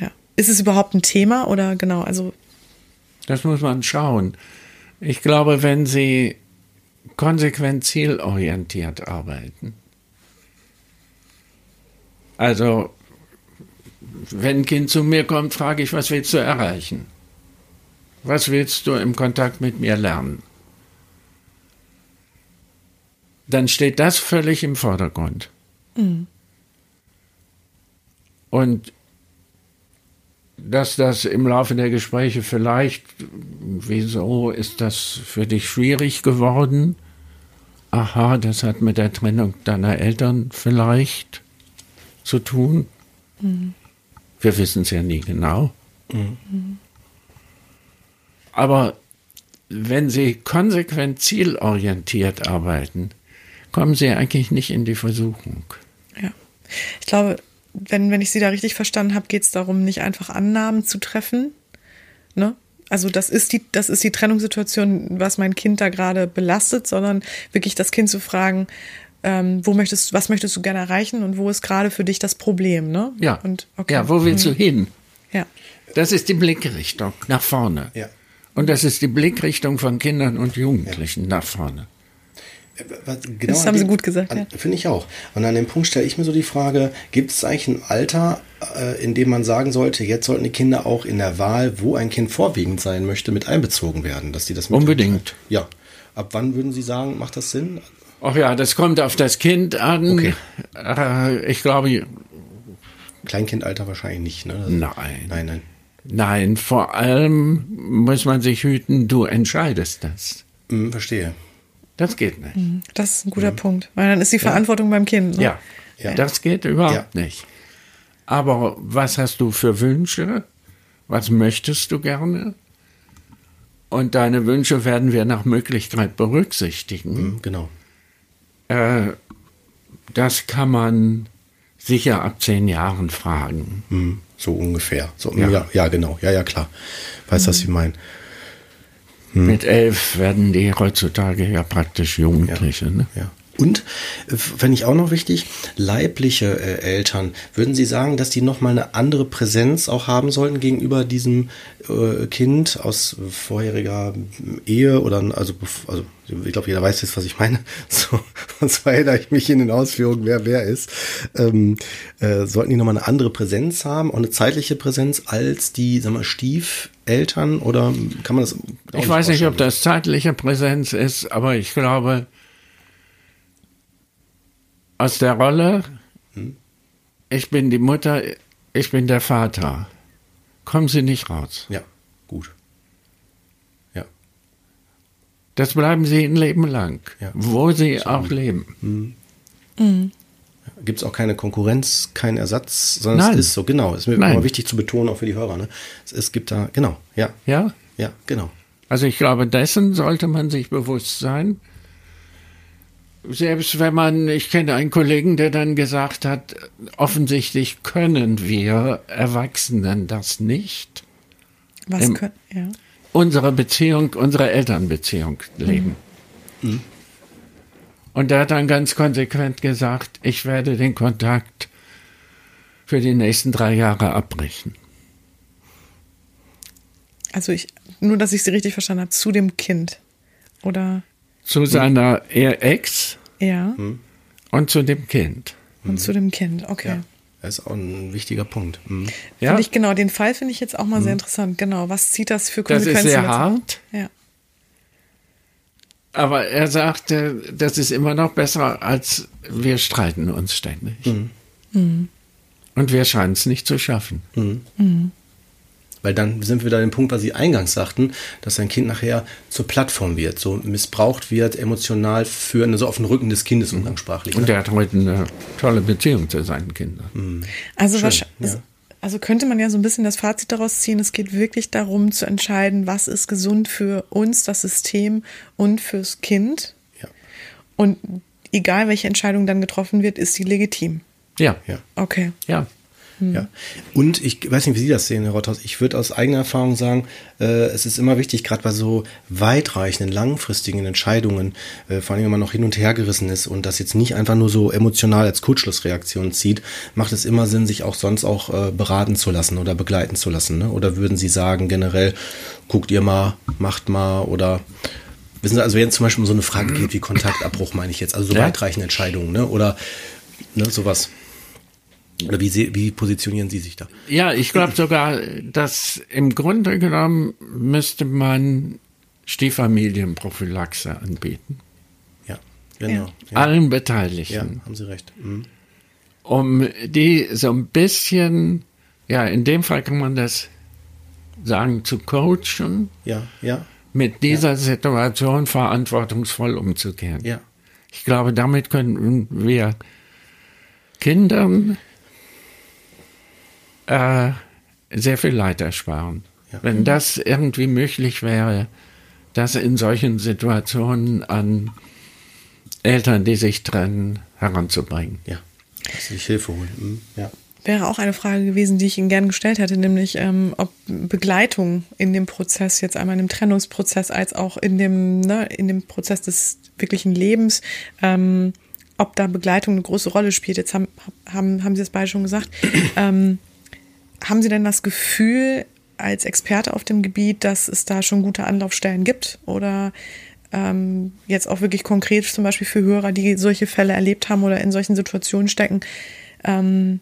ja, ist es überhaupt ein Thema oder genau, also Das muss man schauen. Ich glaube, wenn Sie konsequent zielorientiert arbeiten, also wenn ein Kind zu mir kommt, frage ich, was willst du erreichen? Was willst du im Kontakt mit mir lernen? Dann steht das völlig im Vordergrund. Und dass das im Laufe der Gespräche vielleicht, wieso ist das für dich schwierig geworden? Aha, das hat mit der Trennung deiner Eltern vielleicht zu tun. Wir wissen es ja nie genau. Aber wenn Sie konsequent zielorientiert arbeiten, kommen Sie eigentlich nicht in die Versuchung. Ja. Ich glaube, wenn, wenn ich Sie da richtig verstanden habe, geht es darum, nicht einfach Annahmen zu treffen. Ne? Also das ist die, das ist die Trennungssituation, was mein Kind da gerade belastet, sondern wirklich das Kind zu fragen, ähm, wo möchtest, was möchtest du gerne erreichen und wo ist gerade für dich das Problem, ne? Ja. Und, okay. Ja, wo willst du hin? Ja. Das ist die Blickrichtung nach vorne. Ja. Und das ist die Blickrichtung von Kindern und Jugendlichen nach vorne. Was, genau Das haben Sie dem- gut gesagt, ja. Finde ich auch. Und an dem Punkt stelle ich mir so die Frage, gibt es eigentlich ein Alter, äh, in dem man sagen sollte, jetzt sollten die Kinder auch in der Wahl, wo ein Kind vorwiegend sein möchte, mit einbezogen werden, dass die das mit Unbedingt. Ja. Ab wann würden Sie sagen, macht das Sinn? Ach ja, das kommt auf das Kind an. Okay. Äh, ich glaube, Kleinkindalter wahrscheinlich nicht, ne? nein. Nein, nein. Nein, vor allem muss man sich hüten, du entscheidest das. Hm, verstehe. Das geht nicht. Das ist ein guter Punkt. Weil dann ist die Verantwortung beim Kind. Ne? Ja, Ja. das geht überhaupt Ja. nicht. Aber was hast du für Wünsche? Was möchtest du gerne? Und deine Wünsche werden wir nach Möglichkeit berücksichtigen. Hm, genau. Äh, das kann man sicher ab zehn Jahren fragen. Hm, so ungefähr. So, Ja. ja. ja, genau. Ja, ja, klar. Weiß, was Sie meinen. Hm. Mit elf werden die heutzutage ja praktisch Jugendliche. Ne? Ja. Und, äh, fände ich auch noch wichtig, leibliche äh, Eltern, würden Sie sagen, dass die nochmal eine andere Präsenz auch haben sollten gegenüber diesem äh, Kind aus vorheriger Ehe oder, also, also ich glaube, jeder weiß jetzt, was ich meine. So, sonst erinnere ich mich in den Ausführungen, wer wer ist. Ähm, äh, sollten die nochmal eine andere Präsenz haben, auch eine zeitliche Präsenz als die, sagen wir, Stiefeltern oder kann man das? Ich weiß nicht, ob das zeitliche Präsenz ist, aber ich glaube, aus der Rolle, ich bin die Mutter, ich bin der Vater, kommen Sie nicht raus. Ja, gut. Ja. Das bleiben Sie ein Leben lang, Ja. wo Sie auch leben. Gibt es auch keine Konkurrenz, keinen Ersatz, sondern Nein. es ist so, genau. Ist mir Nein. immer wichtig zu betonen, auch für die Hörer. Ne? Es, es gibt da, genau, ja, Ja? ja, genau. Also ich glaube, dessen sollte man sich bewusst sein. Selbst wenn man, ich kenne einen Kollegen, der dann gesagt hat, offensichtlich können wir Erwachsenen das nicht. Was können, ja. unsere Beziehung, unsere Elternbeziehung leben. Und er hat dann ganz konsequent gesagt, ich werde den Kontakt für die nächsten drei Jahre abbrechen. Also ich, nur, dass ich sie richtig verstanden habe, zu dem Kind. Oder, Zu seiner Ex ja, und zu dem Kind. und zu dem Kind, okay. Ja. Das ist auch ein wichtiger Punkt. Mhm. Ja, Finde ich genau, den Fall finde ich jetzt auch mal sehr interessant. Genau, was zieht das für das Konsequenzen? ist sehr hart, Ja, Aber er sagte, das ist immer noch besser, als wir streiten uns ständig. Mhm. Und wir scheinen es nicht zu schaffen. Mhm. Weil dann sind wir da an dem Punkt, was Sie eingangs sagten, dass ein Kind nachher zur Plattform wird, so missbraucht wird, emotional für, so auf den Rücken des Kindes umgangssprachlich. Und ne? der hat heute eine tolle Beziehung zu seinen Kindern. Also, Schön, wahrscheinlich, ja. also könnte man ja so ein bisschen das Fazit daraus ziehen, es geht wirklich darum zu entscheiden, was ist gesund für uns, das System und fürs Kind. Ja. Und egal welche Entscheidung dann getroffen wird, ist die legitim. Ja, Ja. Okay. ja. Ja. Und ich weiß nicht, wie Sie das sehen, Herr Rotthaus. Ich würde aus eigener Erfahrung sagen, äh, es ist immer wichtig, gerade bei so weitreichenden, langfristigen Entscheidungen, äh, vor allem wenn man noch hin und her gerissen ist und das jetzt nicht einfach nur so emotional als Kurzschlussreaktion zieht, macht es immer Sinn, sich auch sonst auch äh, beraten zu lassen oder begleiten zu lassen. Ne? Oder würden Sie sagen, generell, guckt ihr mal, macht mal oder wissen Sie, also wenn es zum Beispiel um so eine Frage geht wie Kontaktabbruch, meine ich jetzt, also so Ja. weitreichende Entscheidungen, ne? Oder ne, sowas. Oder wie, se- wie positionieren Sie sich da? Ja, ich glaube sogar, dass im Grunde genommen müsste man Stieffamilienprophylaxe anbieten. Ja, genau. Ja, Allen ja Beteiligten. haben Sie recht. Mhm. um die so ein bisschen, ja, in dem Fall kann man das sagen, zu coachen, Ja, ja, mit dieser Situation verantwortungsvoll umzugehen. ja. Ich glaube, damit können wir Kindern äh, sehr viel Leid ersparen. Ja. Wenn das irgendwie möglich wäre, das in solchen Situationen an Eltern, die sich trennen, heranzubringen. Ja. Dass Sie sich Hilfe holen. Mhm. Ja. Wäre auch eine Frage gewesen, die ich Ihnen gerne gestellt hätte, nämlich ähm, ob Begleitung in dem Prozess, jetzt einmal in dem Trennungsprozess, als auch in dem, ne, in dem Prozess des wirklichen Lebens, ähm, ob da Begleitung eine große Rolle spielt. Jetzt haben, haben, haben Sie das beide schon gesagt. ähm, haben Sie denn das Gefühl, als Experte auf dem Gebiet, dass es da schon gute Anlaufstellen gibt? Oder ähm, jetzt auch wirklich konkret zum Beispiel für Hörer, die solche Fälle erlebt haben oder in solchen Situationen stecken, ähm,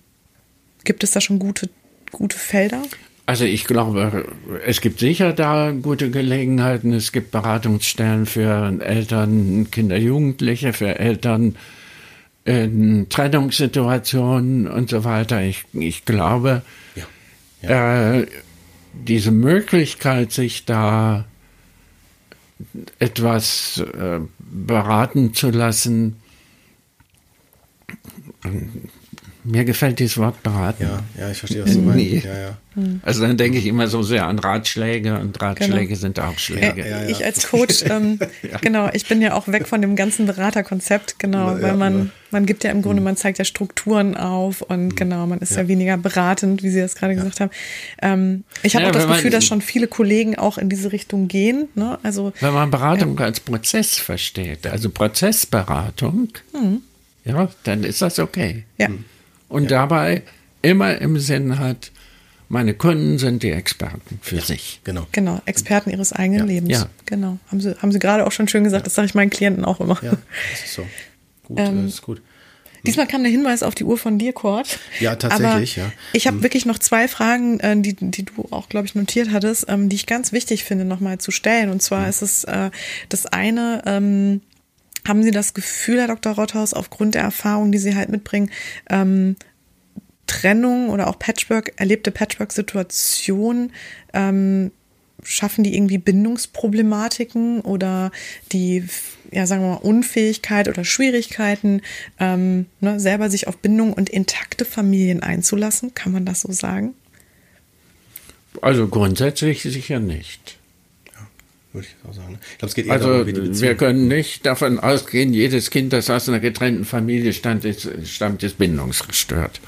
gibt es da schon gute, gute Felder? Also ich glaube, es gibt sicher da gute Gelegenheiten. Es gibt Beratungsstellen für Eltern, Kinder, Jugendliche, für Eltern in Trennungssituationen und so weiter. Ich, ich glaube, Ja. Äh, diese Möglichkeit, sich da etwas äh, beraten zu lassen, mir gefällt dieses Wort beraten. Ja, ja, ich verstehe, was Sie meinen. Nee. Ja, ja. Also dann denke ich immer so sehr an Ratschläge und Ratschläge sind auch Schläge. Ja, ja. Ich als Coach, ähm, genau, ich bin ja auch weg von dem ganzen Beraterkonzept, genau, Ja, weil man, ja. man gibt ja im Grunde, man zeigt ja Strukturen auf und genau, man ist ja, weniger beratend, wie Sie das gerade gesagt haben. Ähm, ich habe Ja, auch das wenn man- Gefühl, dass schon viele Kollegen auch in diese Richtung gehen. Ne? Also Wenn man Beratung als Prozess versteht, also Prozessberatung, ja, dann ist das okay. ja, Und dabei immer im Sinn hat, meine Kunden sind die Experten für sich. Genau. genau, Experten ihres eigenen Ja, Lebens. ja. Genau, haben Sie, haben Sie gerade auch schon schön gesagt, das sage ich meinen Klienten auch immer. Ja, das ist so. Gut, Ähm, das ist gut. Diesmal kam der Hinweis auf die Uhr von dir, Kurt. Ja, tatsächlich, Aber ja. Ich habe wirklich noch zwei Fragen, äh, die, die du auch, glaube ich, notiert hattest, ähm, die ich ganz wichtig finde, nochmal zu stellen. Und zwar ist es äh, das eine, ähm, haben Sie das Gefühl, Herr Dr. Rotthaus, aufgrund der Erfahrung, die Sie halt mitbringen, ähm, Trennung oder auch Patchwork, erlebte Patchwork-Situationen, ähm, schaffen die irgendwie Bindungsproblematiken oder die, ja, sagen wir mal, Unfähigkeit oder Schwierigkeiten, ähm, ne, selber sich auf Bindung und intakte Familien einzulassen? Kann man das so sagen? Also grundsätzlich sicher nicht. Würde ich auch sagen. Ich glaube, es geht eher Also darum, wie die Beziehung- wir können nicht davon ausgehen, jedes Kind, das aus einer getrennten Familie stammt, ist, stammt, ist bindungsgestört.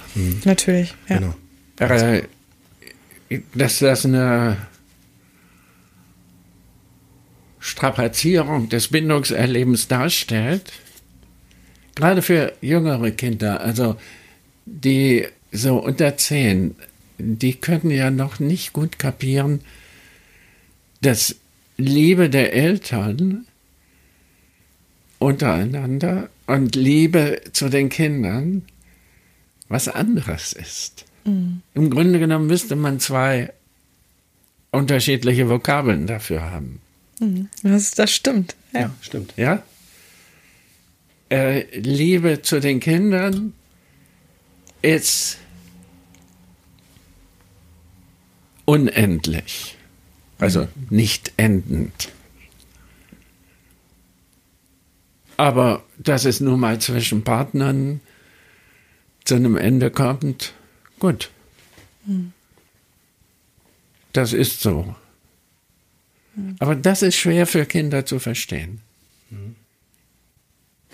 Natürlich, ja. Genau. Äh, dass das eine Strapazierung des Bindungserlebens darstellt, gerade für jüngere Kinder, also die so unter zehn, die können ja noch nicht gut kapieren, dass Liebe der Eltern untereinander und Liebe zu den Kindern was anderes ist. Im Grunde genommen müsste man zwei unterschiedliche Vokabeln dafür haben. Mhm. Das, das stimmt. Ja, ja stimmt. Ja. Äh, Liebe zu den Kindern ist unendlich. Also nicht endend. Aber dass es nun mal zwischen Partnern zu einem Ende kommt, gut. Das ist so. Aber das ist schwer für Kinder zu verstehen.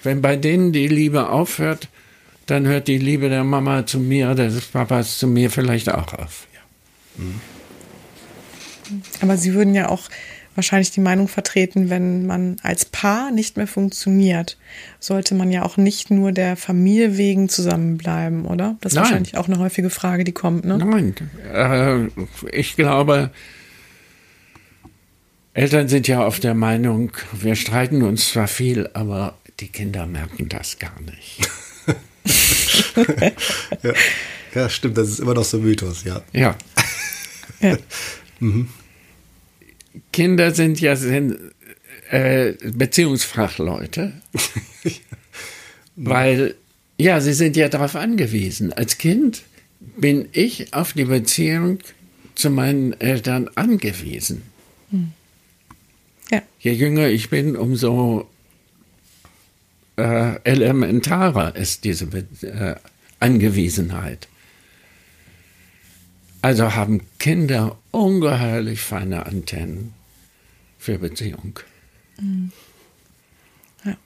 Wenn bei denen die Liebe aufhört, dann hört die Liebe der Mama zu mir, des Papas zu mir vielleicht auch auf. Ja. Aber Sie würden ja auch wahrscheinlich die Meinung vertreten, wenn man als Paar nicht mehr funktioniert, sollte man ja auch nicht nur der Familie wegen zusammenbleiben, oder? Das ist Nein. wahrscheinlich auch eine häufige Frage, die kommt, ne? Nein, äh, ich glaube, Eltern sind ja auf der Meinung, wir streiten uns zwar viel, aber die Kinder merken das gar nicht. ja. ja, stimmt, das ist immer noch so ein Mythos, ja. Ja. ja. mhm. Kinder sind ja sind, äh, Beziehungsfachleute, weil ja, sie sind ja darauf angewiesen. Als Kind bin ich auf die Beziehung zu meinen Eltern angewiesen. Hm. Ja. Je jünger ich bin, umso äh, elementarer ist diese äh, Angewiesenheit. Also haben Kinder ungeheuerlich feine Antennen für Beziehung. Mhm. Ja.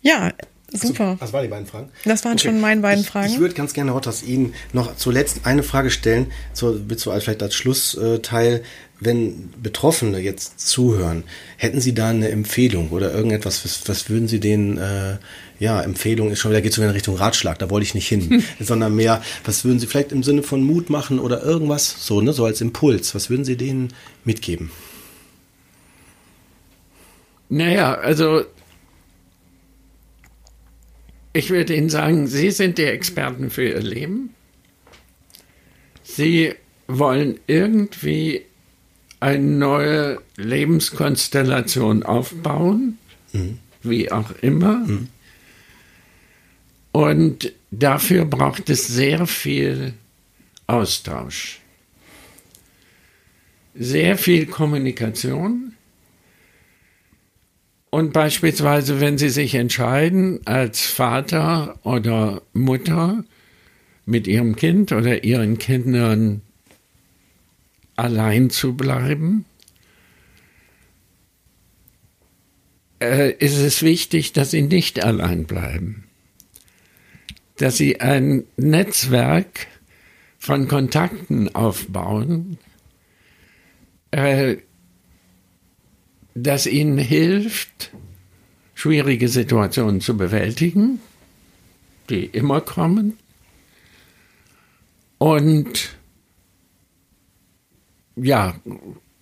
ja. Super. Also, das waren die beiden Fragen. Das waren okay. schon meine beiden Fragen. Ich, ich würde ganz gerne, Rottas, Ihnen noch zuletzt eine Frage stellen, so, so vielleicht als Schlussteil. Wenn Betroffene jetzt zuhören, hätten Sie da eine Empfehlung oder irgendetwas, was, was würden Sie denen äh, ja, Empfehlung ist schon wieder, geht so in Richtung Ratschlag, da wollte ich nicht hin, sondern mehr, was würden Sie vielleicht im Sinne von Mut machen oder irgendwas, so, ne, so als Impuls, was würden Sie denen mitgeben? Naja, also ich würde Ihnen sagen, Sie sind die Experten für Ihr Leben. Sie wollen irgendwie eine neue Lebenskonstellation aufbauen, mhm. wie auch immer. Mhm. Und dafür braucht es sehr viel Austausch, sehr viel Kommunikation. Und beispielsweise, wenn Sie sich entscheiden, als Vater oder Mutter mit Ihrem Kind oder Ihren Kindern allein zu bleiben, äh, ist es wichtig, dass Sie nicht allein bleiben? Dass sie ein Netzwerk von Kontakten aufbauen, äh, das ihnen hilft, schwierige Situationen zu bewältigen, die immer kommen. Und ja,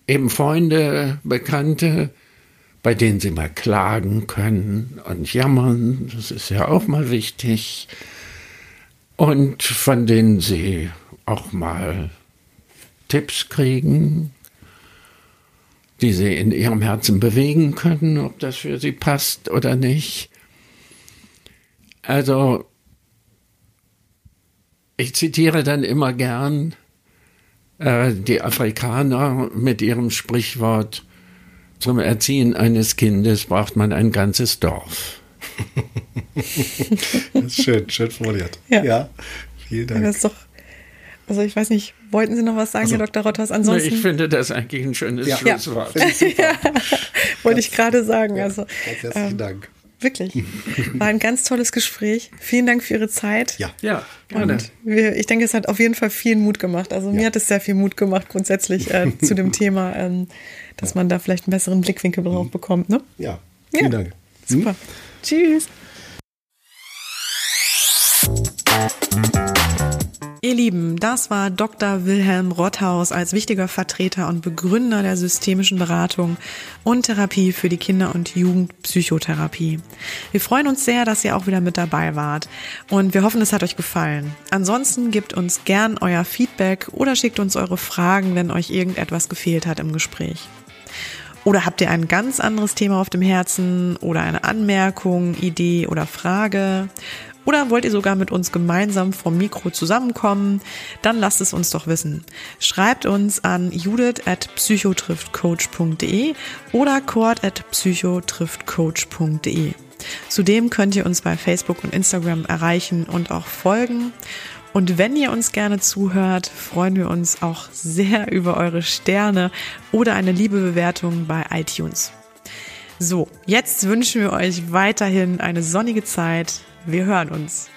eben Freunde, Bekannte, bei denen sie mal klagen können und jammern, das ist ja auch mal wichtig und von denen sie auch mal Tipps kriegen, die sie in ihrem Herzen bewegen können, ob das für sie passt oder nicht. Also, ich zitiere dann immer gern äh, die Afrikaner mit ihrem Sprichwort, zum Erziehen eines Kindes braucht man ein ganzes Dorf. das ist schön, schön formuliert. Ja. ja. vielen Dank. Das ist doch, also ich weiß nicht, wollten Sie noch was sagen, also, Herr Dr. Rotters? Ansonsten. Ich finde das eigentlich ein schönes ja. Schlusswort. Ja, ja. Wollte ich gerade sagen. Ja, also, ganz herzlichen ähm, Dank. Wirklich. War ein ganz tolles Gespräch. Vielen Dank für Ihre Zeit. Ja, ja gerne. Und wir, ich denke, es hat auf jeden Fall viel Mut gemacht. Also ja. mir hat es sehr viel Mut gemacht, grundsätzlich äh, zu dem Thema, ähm, dass ja. man da vielleicht einen besseren Blickwinkel drauf mhm. bekommt. Ne? Ja, vielen Dank. Super. Hm? Tschüss. Ihr Lieben, das war Dr. Wilhelm Rotthaus als wichtiger Vertreter und Begründer der systemischen Beratung und Therapie für die Kinder- und Jugendpsychotherapie. Wir freuen uns sehr, dass ihr auch wieder mit dabei wart und wir hoffen, es hat euch gefallen. Ansonsten gebt uns gern euer Feedback oder schickt uns eure Fragen, wenn euch irgendetwas gefehlt hat im Gespräch. Oder habt ihr ein ganz anderes Thema auf dem Herzen oder eine Anmerkung, Idee oder Frage? Oder wollt ihr sogar mit uns gemeinsam vom Mikro zusammenkommen? Dann lasst es uns doch wissen. Schreibt uns an judith at psychotriftcoach.de oder cord at psychotriftcoach.de. Zudem könnt ihr uns bei Facebook und Instagram erreichen und auch folgen. Und wenn ihr uns gerne zuhört, freuen wir uns auch sehr über eure Sterne oder eine liebe Bewertung bei iTunes. So, jetzt wünschen wir euch weiterhin eine sonnige Zeit. Wir hören uns.